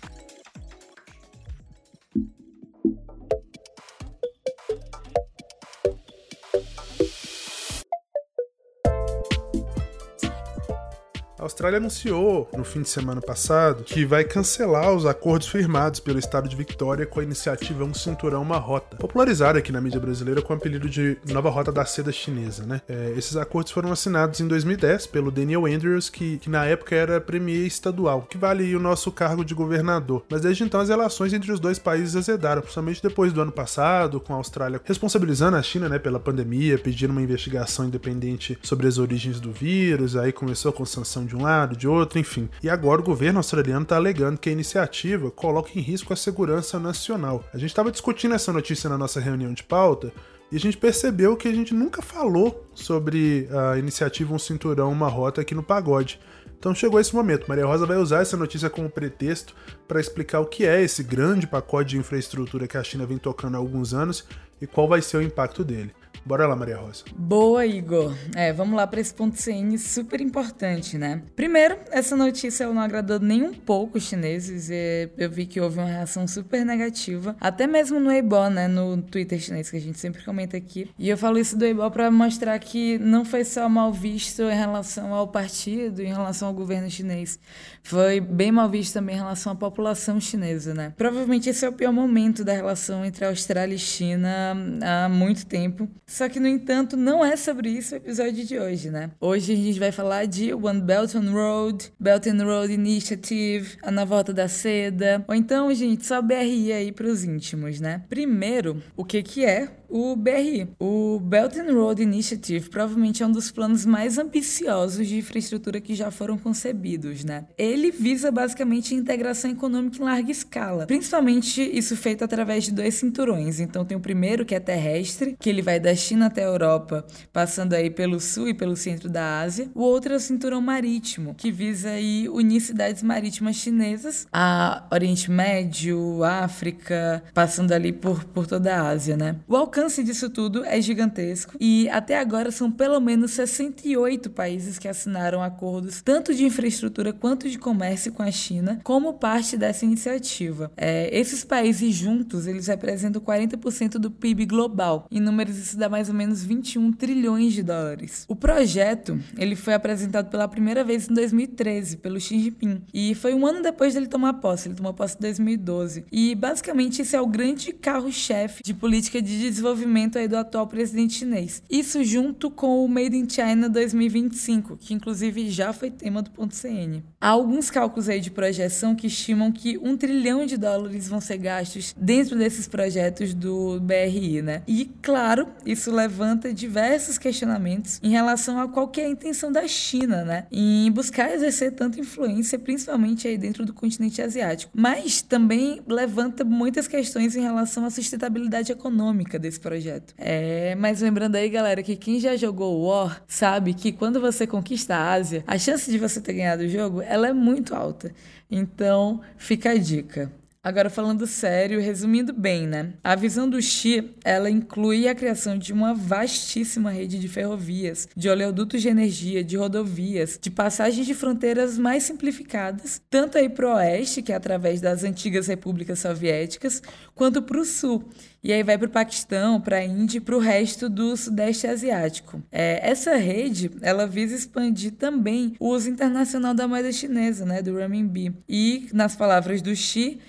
Austrália anunciou no fim de semana passado que vai cancelar os acordos firmados pelo estado de Victoria com a iniciativa Um Cinturão Uma Rota, popularizada aqui na mídia brasileira com o apelido de Nova Rota da Seda Chinesa, né? É, esses acordos foram assinados em 2010 pelo Daniel Andrews, que, que na época era premier estadual, que vale o nosso cargo de governador. Mas desde então as relações entre os dois países azedaram, principalmente depois do ano passado, com a Austrália responsabilizando a China né, pela pandemia, pedindo uma investigação independente sobre as origens do vírus, aí começou com sanção de um lado, de outro, enfim. E agora o governo australiano está alegando que a iniciativa coloca em risco a segurança nacional. A gente estava discutindo essa notícia na nossa reunião de pauta e a gente percebeu que a gente nunca falou sobre a iniciativa Um Cinturão, Uma Rota aqui no Pagode. Então chegou esse momento. Maria Rosa vai usar essa notícia como pretexto para explicar o que é esse grande pacote de infraestrutura que a China vem tocando há alguns anos e qual vai ser o impacto dele. Bora lá, Maria Rosa. Boa, Igor. É, vamos lá para esse ponto CN super importante, né? Primeiro, essa notícia não agradou nem um pouco os chineses. eu vi que houve uma reação super negativa, até mesmo no Weibo, né? No Twitter chinês, que a gente sempre comenta aqui. E eu falo isso do Weibo para mostrar que não foi só mal visto em relação ao partido, em relação ao governo chinês. Foi bem mal visto também em relação à população chinesa, né? Provavelmente esse é o pior momento da relação entre Austrália e China há muito tempo. Só que, no entanto, não é sobre isso o episódio de hoje, né? Hoje a gente vai falar de One Belt and Road, Belt and Road Initiative, a nova Rota da Seda, ou então, gente, só BRI aí pros íntimos, né? Primeiro, o que que é o BRI. O Belt and Road Initiative provavelmente é um dos planos mais ambiciosos de infraestrutura que já foram concebidos, né? Ele visa basicamente a integração econômica em larga escala, principalmente isso feito através de dois cinturões. Então tem o primeiro que é terrestre, que ele vai da China até a Europa, passando aí pelo sul e pelo centro da Ásia. O outro é o cinturão marítimo, que visa aí unir cidades marítimas chinesas a Oriente Médio, África, passando ali por, por toda a Ásia, né? O alcance disso tudo é gigantesco e até agora são pelo menos 68 países que assinaram acordos tanto de infraestrutura quanto de comércio com a China como parte dessa iniciativa. É, esses países juntos eles representam 40% do PIB global. Em números isso dá mais ou menos 21 trilhões de dólares. O projeto ele foi apresentado pela primeira vez em 2013 pelo Xi Jinping e foi um ano depois dele tomar posse. Ele tomou posse em 2012 e basicamente esse é o grande carro-chefe de política de desenvolvimento desenvolvimento aí do atual presidente chinês. Isso junto com o Made in China 2025, que inclusive já foi tema do ponto CN. Há alguns cálculos aí de projeção que estimam que um trilhão de dólares vão ser gastos dentro desses projetos do BRI, né? E claro, isso levanta diversos questionamentos em relação a qual é a intenção da China, né? Em buscar exercer tanta influência, principalmente aí dentro do continente asiático. Mas também levanta muitas questões em relação à sustentabilidade econômica desse projeto. É, mas lembrando aí, galera, que quem já jogou War sabe que quando você conquista a Ásia, a chance de você ter ganhado o jogo, ela é muito alta. Então, fica a dica. Agora falando sério, resumindo bem, né? A visão do Xi, ela inclui a criação de uma vastíssima rede de ferrovias, de oleodutos de energia, de rodovias, de passagens de fronteiras mais simplificadas, tanto aí para o oeste, que é através das antigas repúblicas soviéticas, quanto para o sul. E aí vai para o Paquistão, para a Índia e para o resto do Sudeste Asiático. É, essa rede, ela visa expandir também o uso internacional da moeda chinesa, né, do renminbi. E, nas palavras do Xi,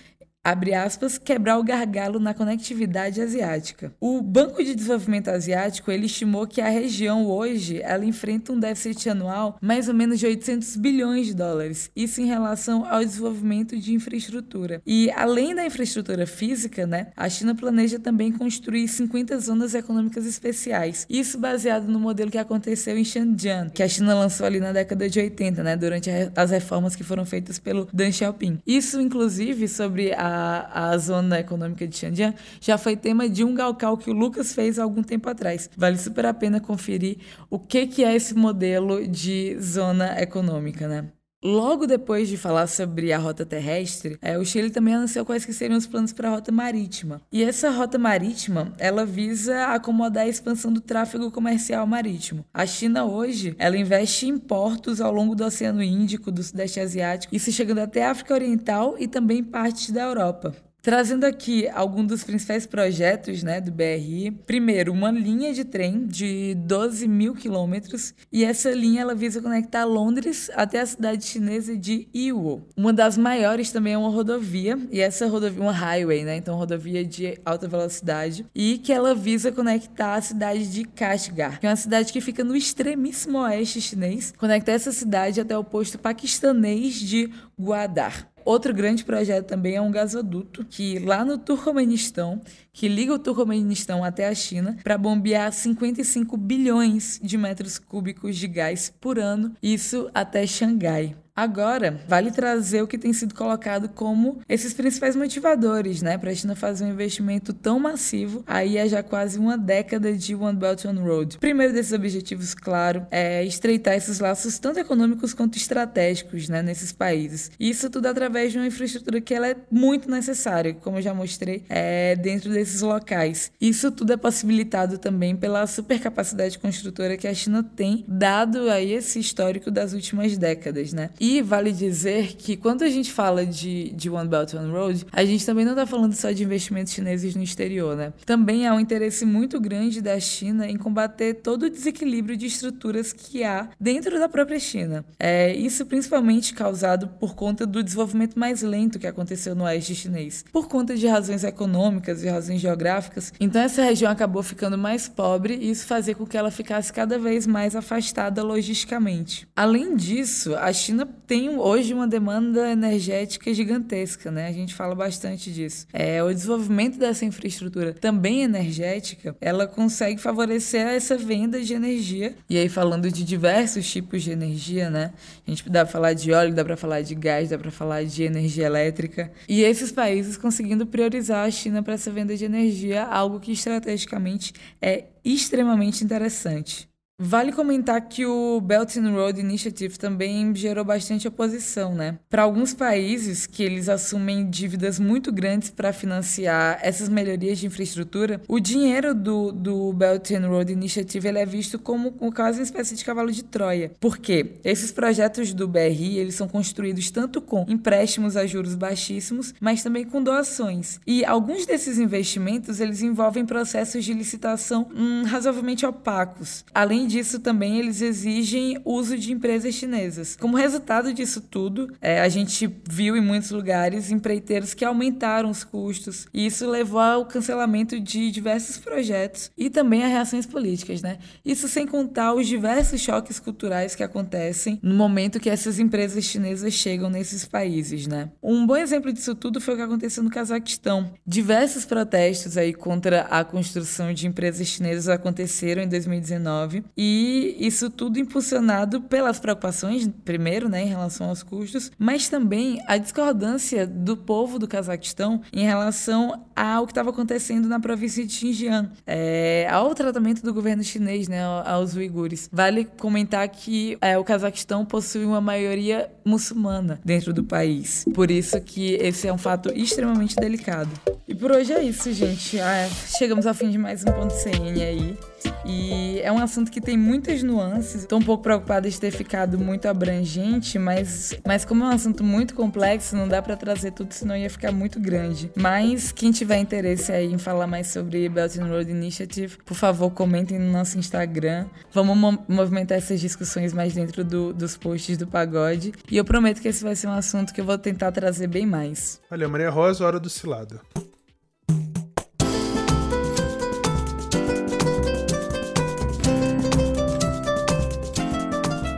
abre aspas, quebrar o gargalo na conectividade asiática. O Banco de Desenvolvimento Asiático, ele estimou que a região hoje, ela enfrenta um déficit anual mais ou menos de 800 bilhões de dólares, isso em relação ao desenvolvimento de infraestrutura. E além da infraestrutura física, né, a China planeja também construir 50 zonas econômicas especiais. Isso baseado no modelo que aconteceu em Shenzhen, que a China lançou ali na década de 80, né, durante as reformas que foram feitas pelo Deng Xiaoping. Isso inclusive sobre a a, zona econômica de Xinjiang já foi tema de um galcal que o Lucas fez há algum tempo atrás. Vale super a pena conferir o que, que é esse modelo de zona econômica, né? Logo depois de falar sobre a rota terrestre, é, o Chile também anunciou quais que seriam os planos para a rota marítima. E essa rota marítima, ela visa acomodar a expansão do tráfego comercial marítimo. A China hoje, ela investe em portos ao longo do Oceano Índico, do Sudeste Asiático, isso chegando até a África Oriental e também partes da Europa. Trazendo aqui alguns dos principais projetos né, do BRI. Primeiro, uma linha de trem de 12 mil quilômetros e essa linha ela visa conectar Londres até a cidade chinesa de Iwo. Uma das maiores também é uma rodovia e essa rodovia, uma highway, né? Então rodovia de alta velocidade e que ela visa conectar a cidade de Kashgar, que é uma cidade que fica no extremíssimo oeste chinês, conectar essa cidade até o posto paquistanês de Gwadar. Outro grande projeto também é um gasoduto que lá no Turcomenistão, que liga o Turcomenistão até a China, para bombear 55 bilhões de metros cúbicos de gás por ano, isso até Xangai. Agora, vale trazer o que tem sido colocado como esses principais motivadores, né, para a China fazer um investimento tão massivo aí há já quase uma década de One Belt One Road. O primeiro desses objetivos, claro, é estreitar esses laços tanto econômicos quanto estratégicos, né, nesses países. Isso tudo através de uma infraestrutura que ela é muito necessária, como eu já mostrei, é, dentro desses locais. Isso tudo é possibilitado também pela supercapacidade construtora que a China tem, dado aí esse histórico das últimas décadas, né? E vale dizer que quando a gente fala de, de One Belt One Road, a gente também não está falando só de investimentos chineses no exterior, né? Também há um interesse muito grande da China em combater todo o desequilíbrio de estruturas que há dentro da própria China. É, isso principalmente causado por conta do desenvolvimento mais lento que aconteceu no oeste chinês, por conta de razões econômicas e razões geográficas. Então essa região acabou ficando mais pobre e isso fazia com que ela ficasse cada vez mais afastada logisticamente. Além disso, a China tem hoje uma demanda energética gigantesca, né? A gente fala bastante disso. É, o desenvolvimento dessa infraestrutura também energética, ela consegue favorecer essa venda de energia. E aí falando de diversos tipos de energia, né? A gente dá para falar de óleo, dá para falar de gás, dá para falar de energia elétrica. E esses países conseguindo priorizar a China para essa venda de energia, algo que estrategicamente é extremamente interessante. Vale comentar que o Belt and Road Initiative também gerou bastante oposição, né? Para alguns países que eles assumem dívidas muito grandes para financiar essas melhorias de infraestrutura, o dinheiro do, do Belt and Road Initiative ele é visto como, quase uma espécie de cavalo de Troia. Por quê? Esses projetos do BRI, eles são construídos tanto com empréstimos a juros baixíssimos, mas também com doações. E alguns desses investimentos, eles envolvem processos de licitação hum, razoavelmente opacos. Além Além disso, também eles exigem uso de empresas chinesas. Como resultado disso tudo, é, a gente viu em muitos lugares empreiteiros que aumentaram os custos, e isso levou ao cancelamento de diversos projetos e também a reações políticas, né? Isso sem contar os diversos choques culturais que acontecem no momento que essas empresas chinesas chegam nesses países, né? Um bom exemplo disso tudo foi o que aconteceu no Cazaquistão. Diversos protestos aí contra a construção de empresas chinesas aconteceram em 2019 e isso tudo impulsionado pelas preocupações, primeiro, né, em relação aos custos, mas também a discordância do povo do Cazaquistão em relação ao que estava acontecendo na província de Xinjiang, é, ao tratamento do governo chinês, né, aos uigures. Vale comentar que é, o Cazaquistão possui uma maioria muçulmana dentro do país, por isso que esse é um fato extremamente delicado. E por hoje é isso, gente. Ah, chegamos ao fim de mais um ponto CN aí. E é um assunto que tem muitas nuances. Estou um pouco preocupada de ter ficado muito abrangente, mas, mas como é um assunto muito complexo, não dá para trazer tudo, senão ia ficar muito grande. Mas quem tiver interesse aí em falar mais sobre Belt and Road Initiative, por favor, comentem no nosso Instagram. Vamos movimentar essas discussões mais dentro do, dos posts do pagode. E eu prometo que esse vai ser um assunto que eu vou tentar trazer bem mais. Olha, Maria Rosa, hora do cilada.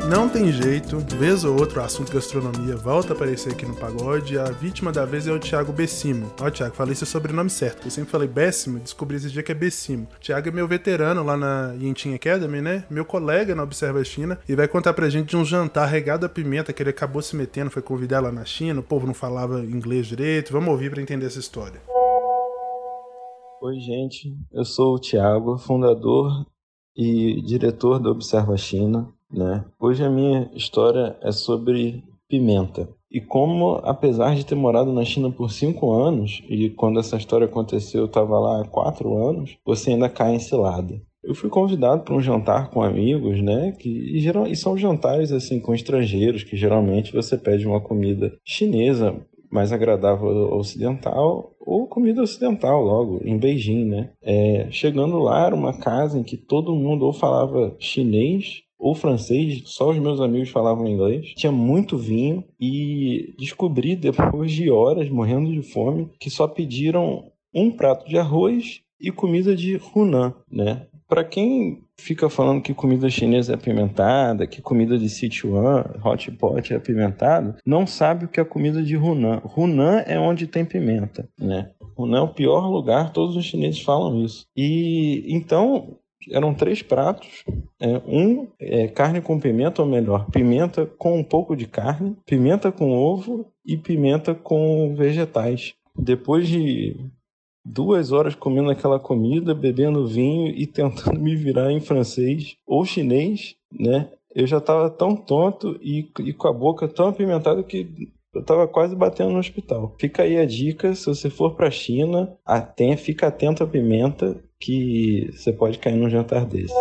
Não tem jeito, vez ou outro, o assunto gastronomia volta a aparecer aqui no pagode. A vítima da vez é o Thiago Bessimo. Ó, Thiago, falei seu sobrenome certo. Eu sempre falei Bessimo, descobri esse dia que é Bessimo. Thiago é meu veterano lá na Yintin Academy, né? Meu colega na Observa China. E vai contar pra gente de um jantar regado a pimenta que ele acabou se metendo, foi convidar lá na China. O povo não falava inglês direito. Vamos ouvir para entender essa história. Oi, gente. Eu sou o Thiago, fundador e diretor da Observa China. Né? Hoje a minha história é sobre pimenta. E como, apesar de ter morado na China por cinco anos, e quando essa história aconteceu eu estava lá há quatro anos, você ainda cai em cilada. Eu fui convidado para um jantar com amigos, né? Que, e, geral, e são jantares assim com estrangeiros, que geralmente você pede uma comida chinesa mais agradável ocidental ou comida ocidental logo, em Beijing, né? É, chegando lá era uma casa em que todo mundo ou falava chinês ou francês, só os meus amigos falavam inglês. Tinha muito vinho e descobri depois de horas morrendo de fome que só pediram um prato de arroz e comida de Hunan, né? Para quem fica falando que comida chinesa é apimentada, que comida de Sichuan, hot pot é apimentada, não sabe o que é comida de Hunan. Hunan é onde tem pimenta, né? Hunan é o pior lugar, todos os chineses falam isso. E então eram três pratos. É, um é carne com pimenta, ou melhor, pimenta com um pouco de carne, pimenta com ovo e pimenta com vegetais. Depois de duas horas comendo aquela comida, bebendo vinho e tentando <laughs> me virar em francês ou chinês, né? Eu já estava tão tonto e, e com a boca tão apimentada que eu tava quase batendo no hospital. Fica aí a dica, se você for pra China, até, fica atento à pimenta que você pode cair num jantar desse.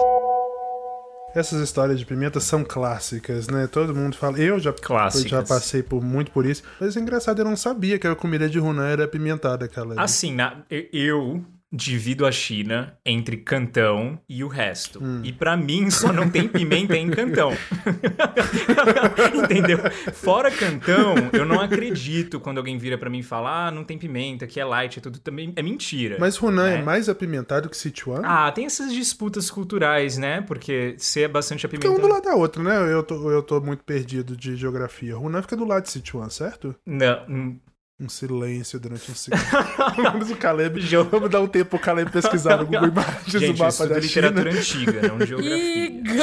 Essas histórias de pimenta são clássicas, né? Todo mundo fala. Eu já, eu já passei por muito por isso. Mas é engraçado, eu não sabia que a comida de Hunan era apimentada, aquela. Assim, na, eu divido a China entre Cantão e o resto. Hum. E para mim só não tem pimenta em Cantão. <laughs> Entendeu? Fora Cantão, eu não acredito quando alguém vira para mim e fala: "Ah, não tem pimenta, que é light, é tudo também é mentira". Mas Hunan né? é mais apimentado que Sichuan? Ah, tem essas disputas culturais, né? Porque ser é bastante apimentado. Fica um do lado da outra, né? Eu tô, eu tô muito perdido de geografia. Hunan fica do lado de Sichuan, certo? Não, um silêncio durante um segundo. <laughs> Menos o Caleb. Vamos dar um tempo pro Caleb pesquisar no Google Imagens Gente, o mapa isso da é literatura antiga, não geografia. Ih, girl!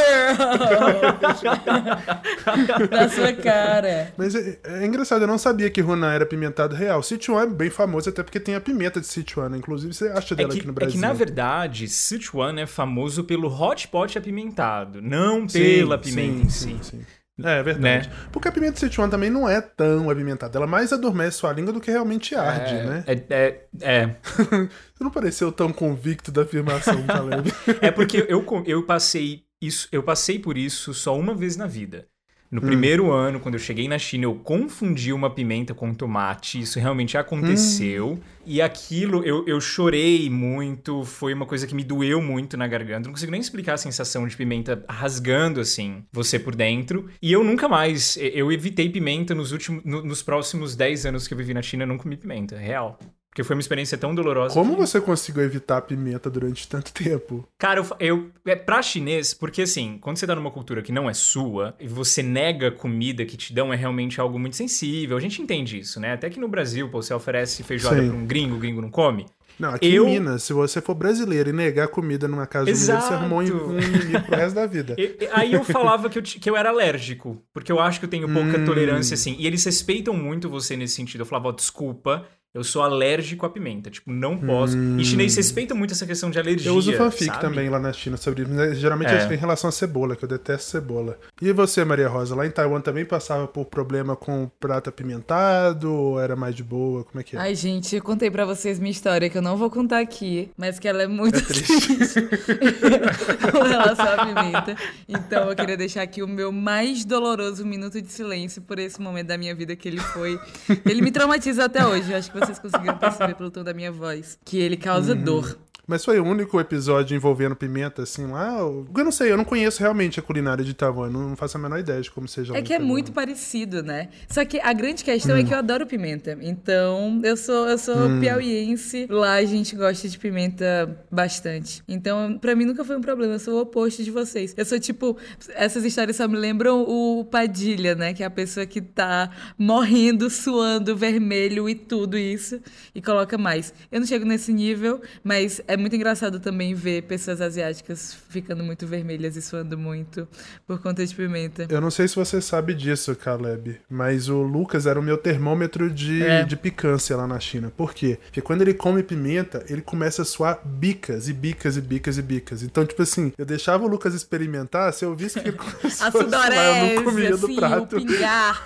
<laughs> Na sua cara. Mas é, é, engraçado, eu não sabia que Hunan era pimentado real. Sichuan é bem famoso, até porque tem a pimenta de Sichuan, né? Inclusive, você acha é dela é que, aqui no Brasil. É que, na verdade, Sichuan é famoso pelo hot pot apimentado, não pela sim, pimenta sim, em si. Sim, sim. É, é verdade. Né? Porque a pimenta de Sichuan também não é tão apimentada. Ela mais adormece sua língua do que realmente arde, é, né? É. é, é. <laughs> Você não pareceu tão convicto da afirmação, Caleb. <laughs> é porque eu, eu passei isso, eu passei por isso só uma vez na vida. No primeiro ano, quando eu cheguei na China, eu confundi uma pimenta com tomate. Isso realmente aconteceu. Hum. E aquilo, eu, eu chorei muito. Foi uma coisa que me doeu muito na garganta. Não consigo nem explicar a sensação de pimenta rasgando, assim, você por dentro. E eu nunca mais. Eu evitei pimenta nos últimos. no- nos próximos 10 anos que eu vivi na China, eu não comi pimenta. Real. Porque foi uma experiência tão dolorosa. Como que- você conseguiu evitar a pimenta durante tanto tempo? Cara, eu, eu é pra chinês, porque assim, quando você tá numa cultura que não é sua e você nega comida que te dão é realmente algo muito sensível. A gente entende isso, né? Até que no Brasil, pô, você oferece feijoada Sim. pra um gringo, o gringo não come. Não, aqui Eu- em Minas, se você for brasileiro e negar comida numa casa de mineiro, você arrumou um Exato. inimigo pro resto da vida. E- aí eu falava que eu, que eu era alérgico, porque eu acho que eu tenho pouca Hum. tolerância, assim. E eles respeitam muito você nesse sentido. Eu falava, ó, desculpa, eu sou alérgico à pimenta. Tipo, não posso. E chinês respeita muito essa questão de alergia. Eu uso fanfic sabe? também lá na China sobre isso, geralmente É. em relação à cebola, que eu detesto cebola. E você, Maria Rosa, lá em Taiwan também passava por problema com prato apimentado ou era mais de boa? Como é que é? Ai, gente, eu contei pra vocês minha história, que eu não vou contar aqui, mas que ela é muito triste <laughs> com relação à pimenta. Então eu queria deixar aqui o meu mais doloroso minuto de silêncio por esse momento da minha vida que ele foi. Ele me traumatiza até hoje. Eu acho que vocês conseguiram perceber pelo tom da minha voz. Que ele causa Uhum. dor. Mas foi o único episódio envolvendo pimenta, assim, lá? Eu não sei, eu não conheço realmente a culinária de Taiwan, não faço a menor ideia de como seja lá É que é Taiwan. muito parecido, né? Só que a grande questão é Hum. que eu adoro pimenta. Então, eu sou, eu sou piauiense. Lá a gente gosta de pimenta bastante. Então, pra mim nunca foi um problema. Eu sou o oposto de vocês. Eu sou tipo. Essas histórias só me lembram o Padilha, né? Que é a pessoa que tá morrendo, suando, vermelho e tudo isso. E coloca mais. Eu não chego nesse nível, mas é muito engraçado também ver pessoas asiáticas ficando muito vermelhas e suando muito por conta de pimenta. Eu não sei se você sabe disso, Caleb, mas o Lucas era o meu termômetro de, É. de picância lá na China. Por quê? Porque quando ele come pimenta, ele começa a suar bicas e bicas e bicas e bicas. Então, tipo assim, eu deixava o Lucas experimentar, se eu visse que <laughs> ele começou A a suar, eu não comia do assim, o prato. pingar,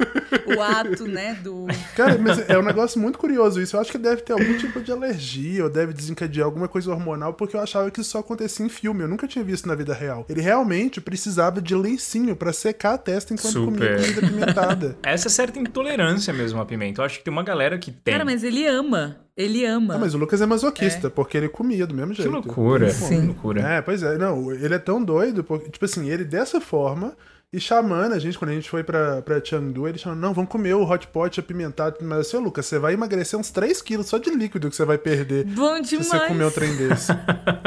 o <laughs> ato, né, do... Cara, mas é um negócio muito curioso isso. Eu acho que deve ter algum tipo de alergia ou deve desencadear alguma coisa hormonal, porque eu achava que isso só acontecia em filme. Eu nunca tinha visto na vida real. Ele realmente precisava de lencinho pra secar a testa enquanto comia Super. comida pimentada. <laughs> Essa certa intolerância mesmo à pimenta. Eu acho que tem uma galera que tem. Cara, mas ele ama, ele ama. Ah, mas o Lucas é masoquista, porque ele comia do mesmo Que jeito. loucura. Sim. Que loucura. É, pois é. Não, ele é tão doido, porque, tipo assim, ele dessa forma e chamando a gente, quando a gente foi pra, pra Chengdu, ele chamou, não, vamos comer o hot pot apimentado. Mas ô, Lucas, você vai emagrecer uns 3 quilos só de líquido que você vai perder. Bom Se demais. você comer um trem desse.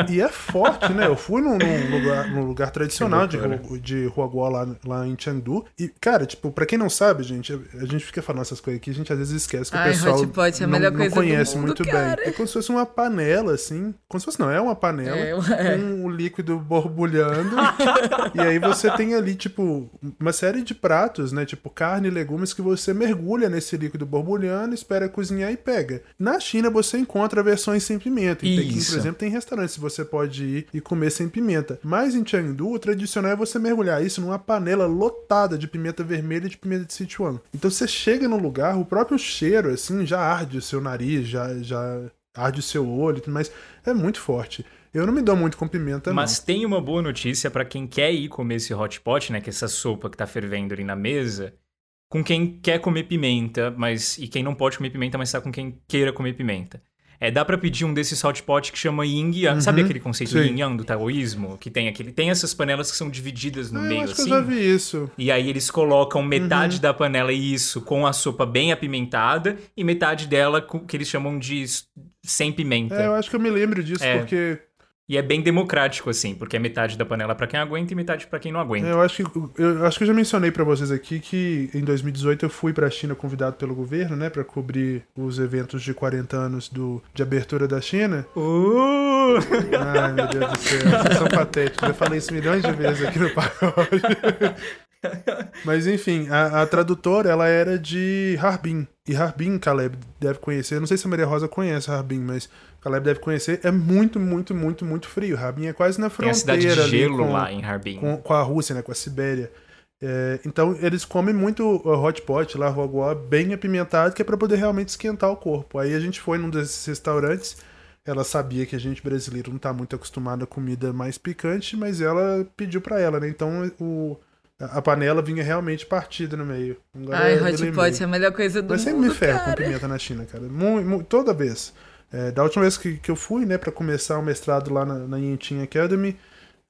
e é forte, né? Eu fui num, num lugar, num lugar tradicional de, de Huaguo lá, lá em Chengdu. E, cara, tipo, pra quem não sabe, gente, a gente fica falando essas coisas aqui, a gente às vezes esquece que Ai, o pessoal hot pot é a não, melhor não coisa do conhece mundo, muito cara. bem. É como se fosse uma panela, assim. Como se fosse, não, é uma panela É, é. com o líquido borbulhando. <laughs> e aí você tem ali, tipo, uma série de pratos, né? Tipo, carne e legumes que você mergulha nesse líquido borbulhando, espera cozinhar e pega. Na China você encontra versões sem pimenta. Em Pequim, por exemplo, tem restaurantes que você pode ir e comer sem pimenta. Mas em Chengdu, o tradicional é você mergulhar isso numa panela lotada de pimenta vermelha e de pimenta de Sichuan. Então você chega no lugar, o próprio cheiro, assim, já arde o seu nariz, já, já arde o seu olho, mais. É muito forte. Eu não me dou muito com pimenta, Mas tem uma boa notícia pra quem quer ir comer esse hot pot, né? Que é essa sopa que tá fervendo ali na mesa. Com quem quer comer pimenta, mas e quem não pode comer pimenta, mas tá com quem queira comer pimenta. É, dá pra pedir um desses hot pot que chama yin yang. Sabe aquele conceito Uhum. sim. yin yang do taoísmo? Que tem aquele tem essas panelas que são divididas no não. Ah, meio acho assim. que eu já vi isso. E aí eles colocam metade Uhum. da panela isso com a sopa bem apimentada e metade dela com- que eles chamam de sem pimenta. É, eu acho que eu me lembro disso, É. porque E é bem democrático assim, porque é metade da panela pra quem aguenta e metade pra quem não aguenta. eu acho que eu acho que eu já mencionei pra vocês aqui que em 2018 eu fui pra China convidado pelo governo, né, Pra cobrir os eventos de 40 anos do de abertura da China. Uh! <laughs> Ai, meu Deus do céu, vocês são patéticos. Eu falei isso milhões de vezes aqui no pacote. Mas enfim, a, a tradutora ela era de Harbin. E Harbin, Caleb deve conhecer. Eu não sei se a Maria Rosa conhece Harbin, mas Caleb deve conhecer. É muito, muito, muito, muito frio. Harbin é quase na Tem a fronteira cidade de gelo com, lá em Harbin. com, com a Rússia, né? Com a Sibéria. É, então eles comem muito uh, hot pot lá, rogoá, bem apimentado, que é pra poder realmente esquentar o corpo. Aí a gente foi num desses restaurantes. Ela sabia que a gente brasileiro não tá muito acostumado a comida mais picante, mas ela pediu pra ela, né? Então o, a panela vinha realmente partida no meio. Agora Ai, hot pot é a melhor coisa do Mas sempre mundo, me ferro com cara. pimenta na China, cara. Mu- mu- toda vez. É, da última vez que, que eu fui, né, pra começar o mestrado lá na, na Yentin Academy,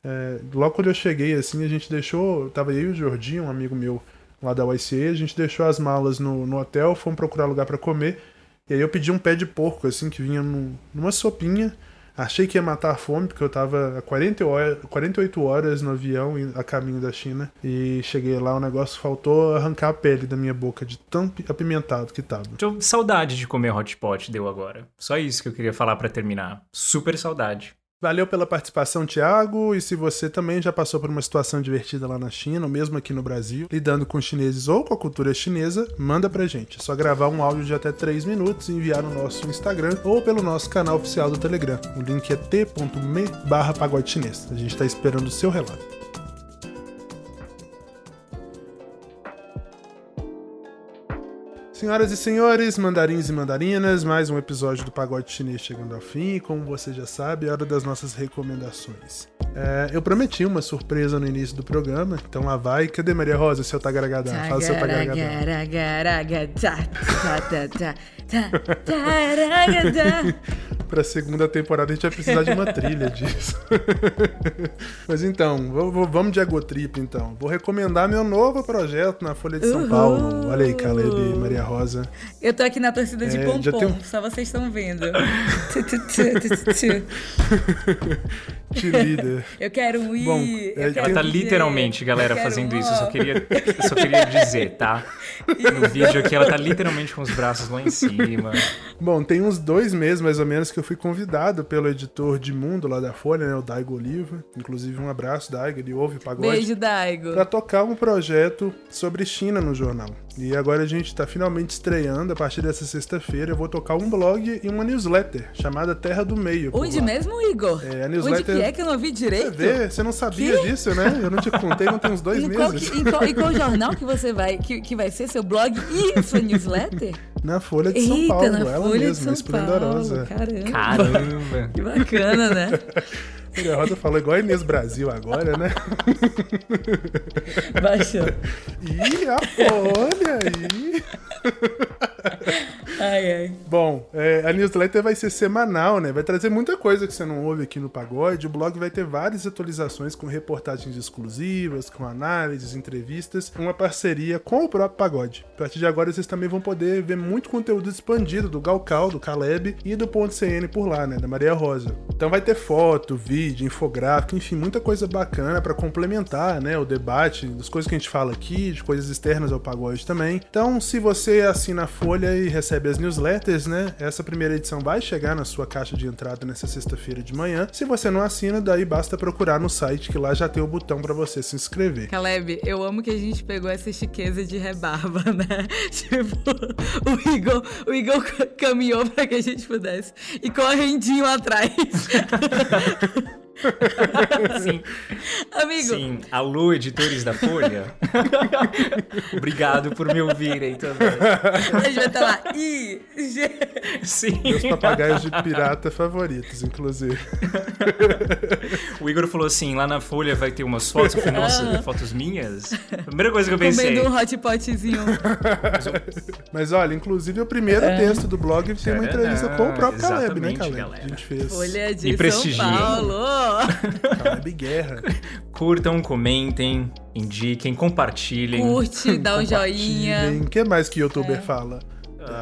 é, logo quando eu cheguei, assim, a gente deixou. Tava eu e o Jordinho, um amigo meu lá da YCA, a gente deixou as malas no, no hotel, fomos procurar lugar pra comer. E aí eu pedi um pé de porco, assim, que vinha num- numa sopinha. Achei que ia matar a fome, porque eu tava há 40 horas, 48 horas no avião a caminho da China. E cheguei lá, o negócio faltou arrancar a pele da minha boca, de tão pi- apimentado que tava. Tô saudade de comer hot pot, deu agora. Só isso que eu queria falar pra terminar. Super saudade. Valeu pela participação, Thiago. E se você também já passou por uma situação divertida lá na China, ou mesmo aqui no Brasil, lidando com chineses ou com a cultura chinesa, manda pra gente. É só gravar um áudio de até 3 minutos e enviar no nosso Instagram ou pelo nosso canal oficial do Telegram. O link é t.me barra. A gente tá esperando o seu relato. Senhoras e senhores, mandarins e mandarinas, mais um episódio do Pagode Chinês chegando ao fim. E como você já sabe, é hora das nossas recomendações. É, eu prometi uma surpresa no início do programa, então lá vai. Cadê Maria Rosa, seu tagaragadá? Fala seu tagaragadá. Tá, tá, tá. <laughs> Pra segunda temporada a gente vai precisar de uma trilha disso. <laughs> Mas então, vamos de Agotrip então. Vou recomendar meu novo projeto na Folha de São Uhul. Paulo. Olha aí, Caleb e Maria Rosa. Eu tô aqui na torcida de É, pompom, só vocês estão vendo. <laughs> Te líder. Eu quero ir. Bom, eu é, quero Ela tá literalmente, galera, eu fazendo um isso. Eu só queria, eu só queria dizer, tá? No vídeo aqui, ela tá literalmente com os braços lá em cima. Bom, tem uns dois meses mais ou menos que eu fui convidado pelo editor de mundo lá da Folha, né, o Daigo Oliva. Inclusive, um abraço, Daigo, ele ouve o pagode. Beijo, Daigo. Pra tocar um projeto sobre China no jornal. E agora a gente tá finalmente estreando, a partir dessa sexta-feira, eu vou tocar um blog e uma newsletter chamada Terra do Meio. Onde lá. mesmo, Igor? É, a Onde newsletter- que é que eu não vi Você direito? vê, você não sabia Que? disso, né? Eu não te contei, não tem uns dois <laughs> em, qual, meses. que- em, qual, em qual jornal que você vai, que, que vai ser seu blog e sua newsletter? Na Folha de São Eita, Paulo, na ela Folha de mesma, São esplendorosa. Paulo, caramba. Caramba. Que bacana, né? <laughs> Maria Rosa falou igual a Inês Brasil agora, né? Baixou. Ih, a Folha aí. Ai, ai. Bom, é, a newsletter vai ser semanal, né? Vai trazer muita coisa que você não ouve aqui no Pagode. O blog vai ter várias atualizações com reportagens exclusivas, com análises, entrevistas, uma parceria com o próprio Pagode. A partir de agora vocês também vão poder ver muito conteúdo expandido do Galcal, do Caleb e do Ponto CN por lá, né? Da Maria Rosa. Então vai ter foto, vídeo, infográfico, enfim, muita coisa bacana pra complementar, né? O debate das coisas que a gente fala aqui, de coisas externas ao Pagode também. Então, se você assina a Folha e recebe as newsletters, né? Essa primeira edição vai chegar na sua caixa de entrada nessa sexta-feira de manhã. Se você não assina, daí basta procurar no site que lá já tem o botão pra você se inscrever. Caleb, eu amo que a gente pegou essa chiqueza de rebarba, <laughs> né? Tipo, o Igor, o Igor caminhou pra que a gente pudesse. E correndinho atrás. <laughs> <laughs> Sim, Amigo, sim. Alô, editores da Folha. <laughs> Obrigado por me ouvirem também. a gente vai estar lá. I, G. Sim. Meus papagaios de pirata favoritos, inclusive. O Igor falou assim, lá na Folha vai ter umas fotos. Eu falei, nossa, fotos minhas? Primeira coisa que eu pensei. Comendo um hot potzinho. Mas olha, inclusive o primeiro texto do blog tem uma entrevista com o próprio Caleb, né, Caleb? galera. A gente fez Folha de Me São. Paulo. Caleb Guerra. Curtam, comentem, indiquem, compartilhem. Curte, dá um joinha. O que mais que youtuber fala?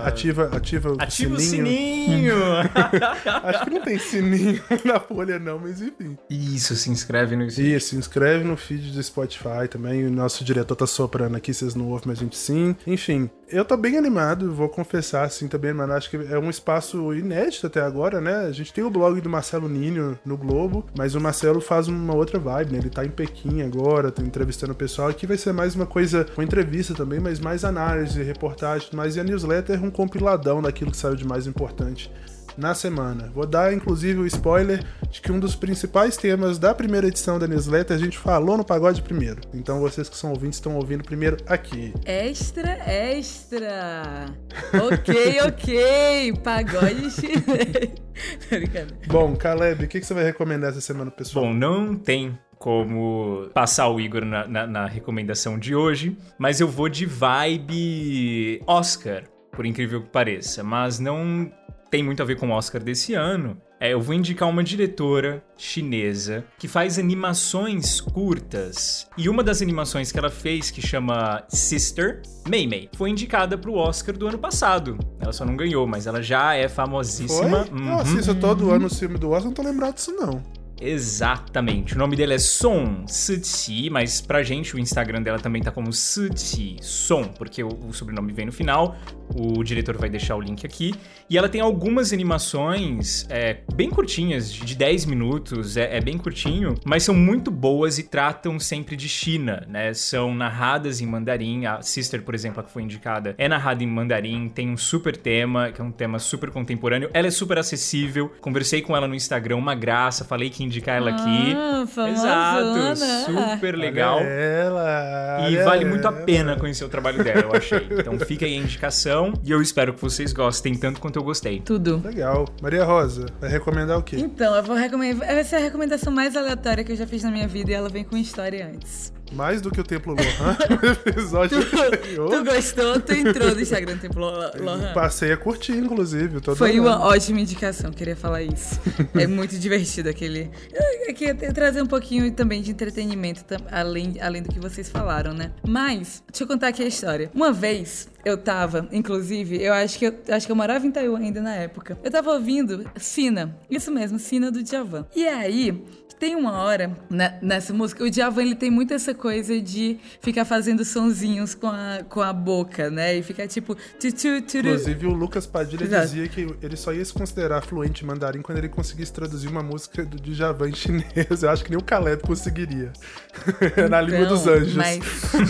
Ativa, ativa o Ativa o sininho. sininho! <laughs> Acho que não tem sininho <laughs> na folha, não, mas enfim. Isso, se inscreve no Isso, se inscreve no feed do Spotify também. O nosso diretor tá soprando aqui, vocês não ouvem, mas a gente sim. Enfim, eu tô bem animado, vou confessar assim também, mano. Acho que é um espaço inédito até agora, né? A gente tem o blog do Marcelo Ninho no Globo, mas o Marcelo faz uma outra vibe, né? Ele tá em Pequim agora, tá entrevistando o pessoal. Aqui vai ser mais uma coisa, uma entrevista também, mas mais análise, reportagem, mas e a newsletter é um compiladão daquilo que saiu de mais importante na semana. Vou dar inclusive o spoiler de que um dos principais temas da primeira edição da newsletter a gente falou no pagode primeiro. Então vocês que são ouvintes estão ouvindo primeiro aqui. Extra, extra. <laughs> Ok, ok. Pagode chinês. <laughs> Bom, Caleb, o que, que você vai recomendar essa semana, pessoal? Bom, não tem como passar o Igor na, na, na recomendação de hoje, mas eu vou de vibe Oscar, por incrível que pareça. Mas não tem muito a ver com o Oscar desse ano. É, eu vou indicar uma diretora chinesa que faz animações curtas. E uma das animações que ela fez, que chama Sister, Mei Mei, foi indicada pro Oscar do ano passado. Ela só não ganhou, mas ela já é famosíssima. Foi? Uhum. Eu assisto todo ano o filme do Oscar, não tô lembrado disso não. Exatamente. O nome dele é Son Siqi, mas pra gente o Instagram dela também tá como Siqi Son, porque o, o, sobrenome vem no final. O diretor vai deixar o link aqui. E ela tem algumas animações é, bem curtinhas, de 10 minutos, é, é, bem curtinho, mas são muito boas e tratam sempre de China, né? São narradas em mandarim. A Sister, por exemplo, a que foi indicada, é narrada em mandarim, tem um super tema, que é um tema super contemporâneo. Ela é super acessível. Conversei com ela no Instagram, uma graça, falei que indicar ela aqui. Ah, Exato, super legal. Olha ela, e olha vale muito a ela. pena conhecer o trabalho dela, eu achei. Então fica aí a indicação e eu espero que vocês gostem tanto quanto eu gostei. Tudo. Legal. Maria Rosa, vai recomendar o quê? Então, eu vou recomendar. Essa é a recomendação mais aleatória que eu já fiz na minha vida e ela vem com história antes. Mais do que o Templo Lohan, <laughs> no episódio Tu anterior. gostou? Tu entrou no Instagram do Templo Lo- Lohan? Passei a curtir, inclusive. Foi uma ótima indicação, queria falar isso. É <laughs> muito divertido aquele. É que ia trazer um pouquinho também de entretenimento, além, além do que vocês falaram, né? Mas, deixa eu contar aqui a história. Uma vez, eu tava, inclusive, eu acho que eu acho que eu morava em Taiwan ainda na época. Eu tava ouvindo Sina, isso mesmo, Sina do Djavan. E aí, tem uma hora na- nessa música, o Djavan ele tem muito essa coisa de ficar fazendo sonzinhos com a, com a boca, né? E ficar tipo. Tu, tu, turu. Inclusive, o Lucas Padilha Exato. dizia que ele só ia se considerar fluente em mandarim quando ele conseguisse traduzir uma música do Djavan em chinês. Eu acho que nem o Caleb conseguiria. <laughs> Na língua Então, dos anjos. Mas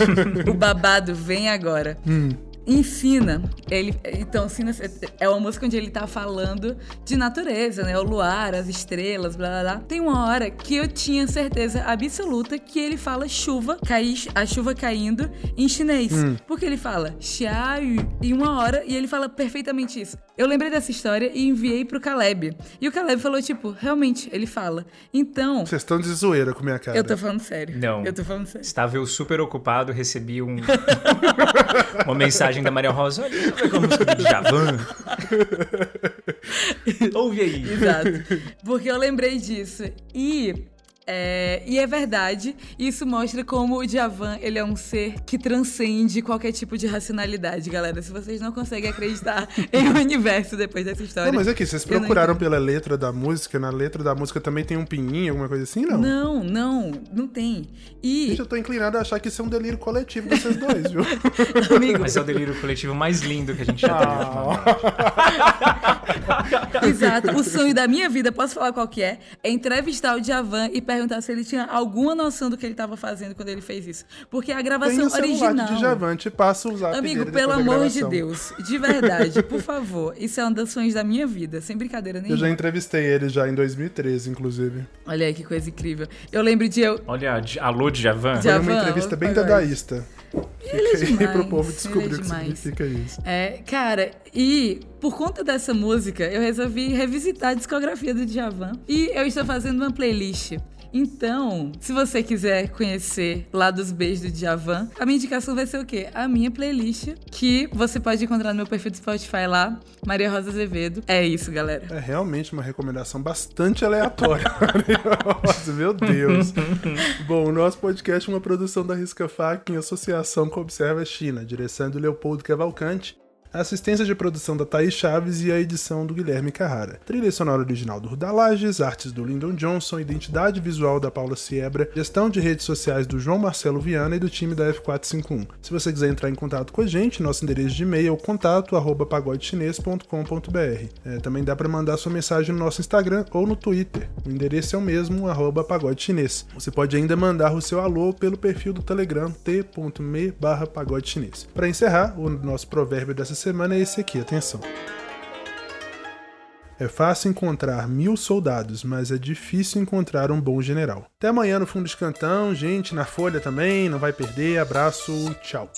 <laughs> o babado vem agora. Ensina. Ele, então, ensina, é uma música onde ele tá falando de natureza, né? O luar, as estrelas, blá blá blá. Tem uma hora que eu tinha certeza absoluta que ele fala chuva, cair, a chuva caindo em chinês. Porque ele fala xiaoyu em uma hora e ele fala perfeitamente isso. Eu lembrei dessa história e enviei pro Caleb. E o Caleb falou, tipo, realmente, ele fala. Então, Vocês estão de zoeira com minha cara. eu tô falando sério. Não. Eu tô falando sério. Estava eu super ocupado, recebi um, <laughs> <laughs> uma mensagem da Maria Rosa. Olha, como é a música do Djavan? <laughs> Ouve aí. Exato. Porque eu lembrei disso. E. É, e é verdade, isso mostra como o Djavan ele é um ser que transcende qualquer tipo de racionalidade, galera. Se vocês não conseguem acreditar <laughs> em um universo depois dessa história. Não, mas aqui, vocês eu não procuraram pela letra da música? Na letra da música também tem um pinguinho, alguma coisa assim? Não. Não, não, não tem. E, Gente, eu tô inclinado a achar que isso é um delírio coletivo desses dois, viu? <laughs> amigo, Mas é o delírio coletivo mais lindo que a gente já teve. ultimamente. <laughs> <laughs> Exato. O sonho da minha vida, posso falar qual que é? É entrevistar o Djavan e perguntar se ele tinha alguma noção do que ele estava fazendo quando ele fez isso. Porque a Tem gravação o celular original. de Djavan, te passa o zap Amigo, dele pelo amor de. Deus, de verdade, por favor, isso é um dos sonhos da minha vida, sem brincadeira Eu nenhuma. já entrevistei ele já em 2013, inclusive. Olha aí que coisa incrível. Eu lembro de eu. Olha, alô, Djavan? Dja- Foi Djavan, uma entrevista bem pagode. Ele é Fica aí <laughs> demais, pro povo descobrir é o que demais. significa isso. É, cara, e por conta dessa música, eu resolvi revisitar a discografia do Djavan. E eu estou fazendo uma playlist. Então, se você quiser conhecer lá dos beijos do Djavan, a minha indicação vai ser o quê? A minha playlist, que você pode encontrar no meu perfil do Spotify lá, Maria Rosa Azevedo. É isso, galera. É realmente uma recomendação bastante aleatória. <laughs> Nossa, meu Deus. <laughs> Bom, o nosso podcast é uma produção da Risca Fac em associação com Observa China, direção do Leopoldo Cavalcante, a assistência de produção da Thaís Chaves e a edição do Guilherme Carrara. Trilha sonora original do Rudalages, artes do Lyndon Johnson, identidade visual da Paula Siebra, gestão de redes sociais do João Marcelo Viana e do time da F451. Se você quiser entrar em contato com a gente, nosso endereço de e-mail é contato arroba pagodechinês.com.br. É, também dá para mandar sua mensagem no nosso Instagram ou no Twitter. O endereço é o mesmo, arroba pagode chinês. Você pode ainda mandar o seu alô pelo perfil do Telegram t.me barra pagode chinês. Para encerrar, o nosso provérbio dessa semana é esse aqui, atenção. É fácil encontrar mil soldados, mas é difícil encontrar um bom general. Até amanhã no Fundo de Cantão, gente, na Folha também, não vai perder. Abraço, tchau.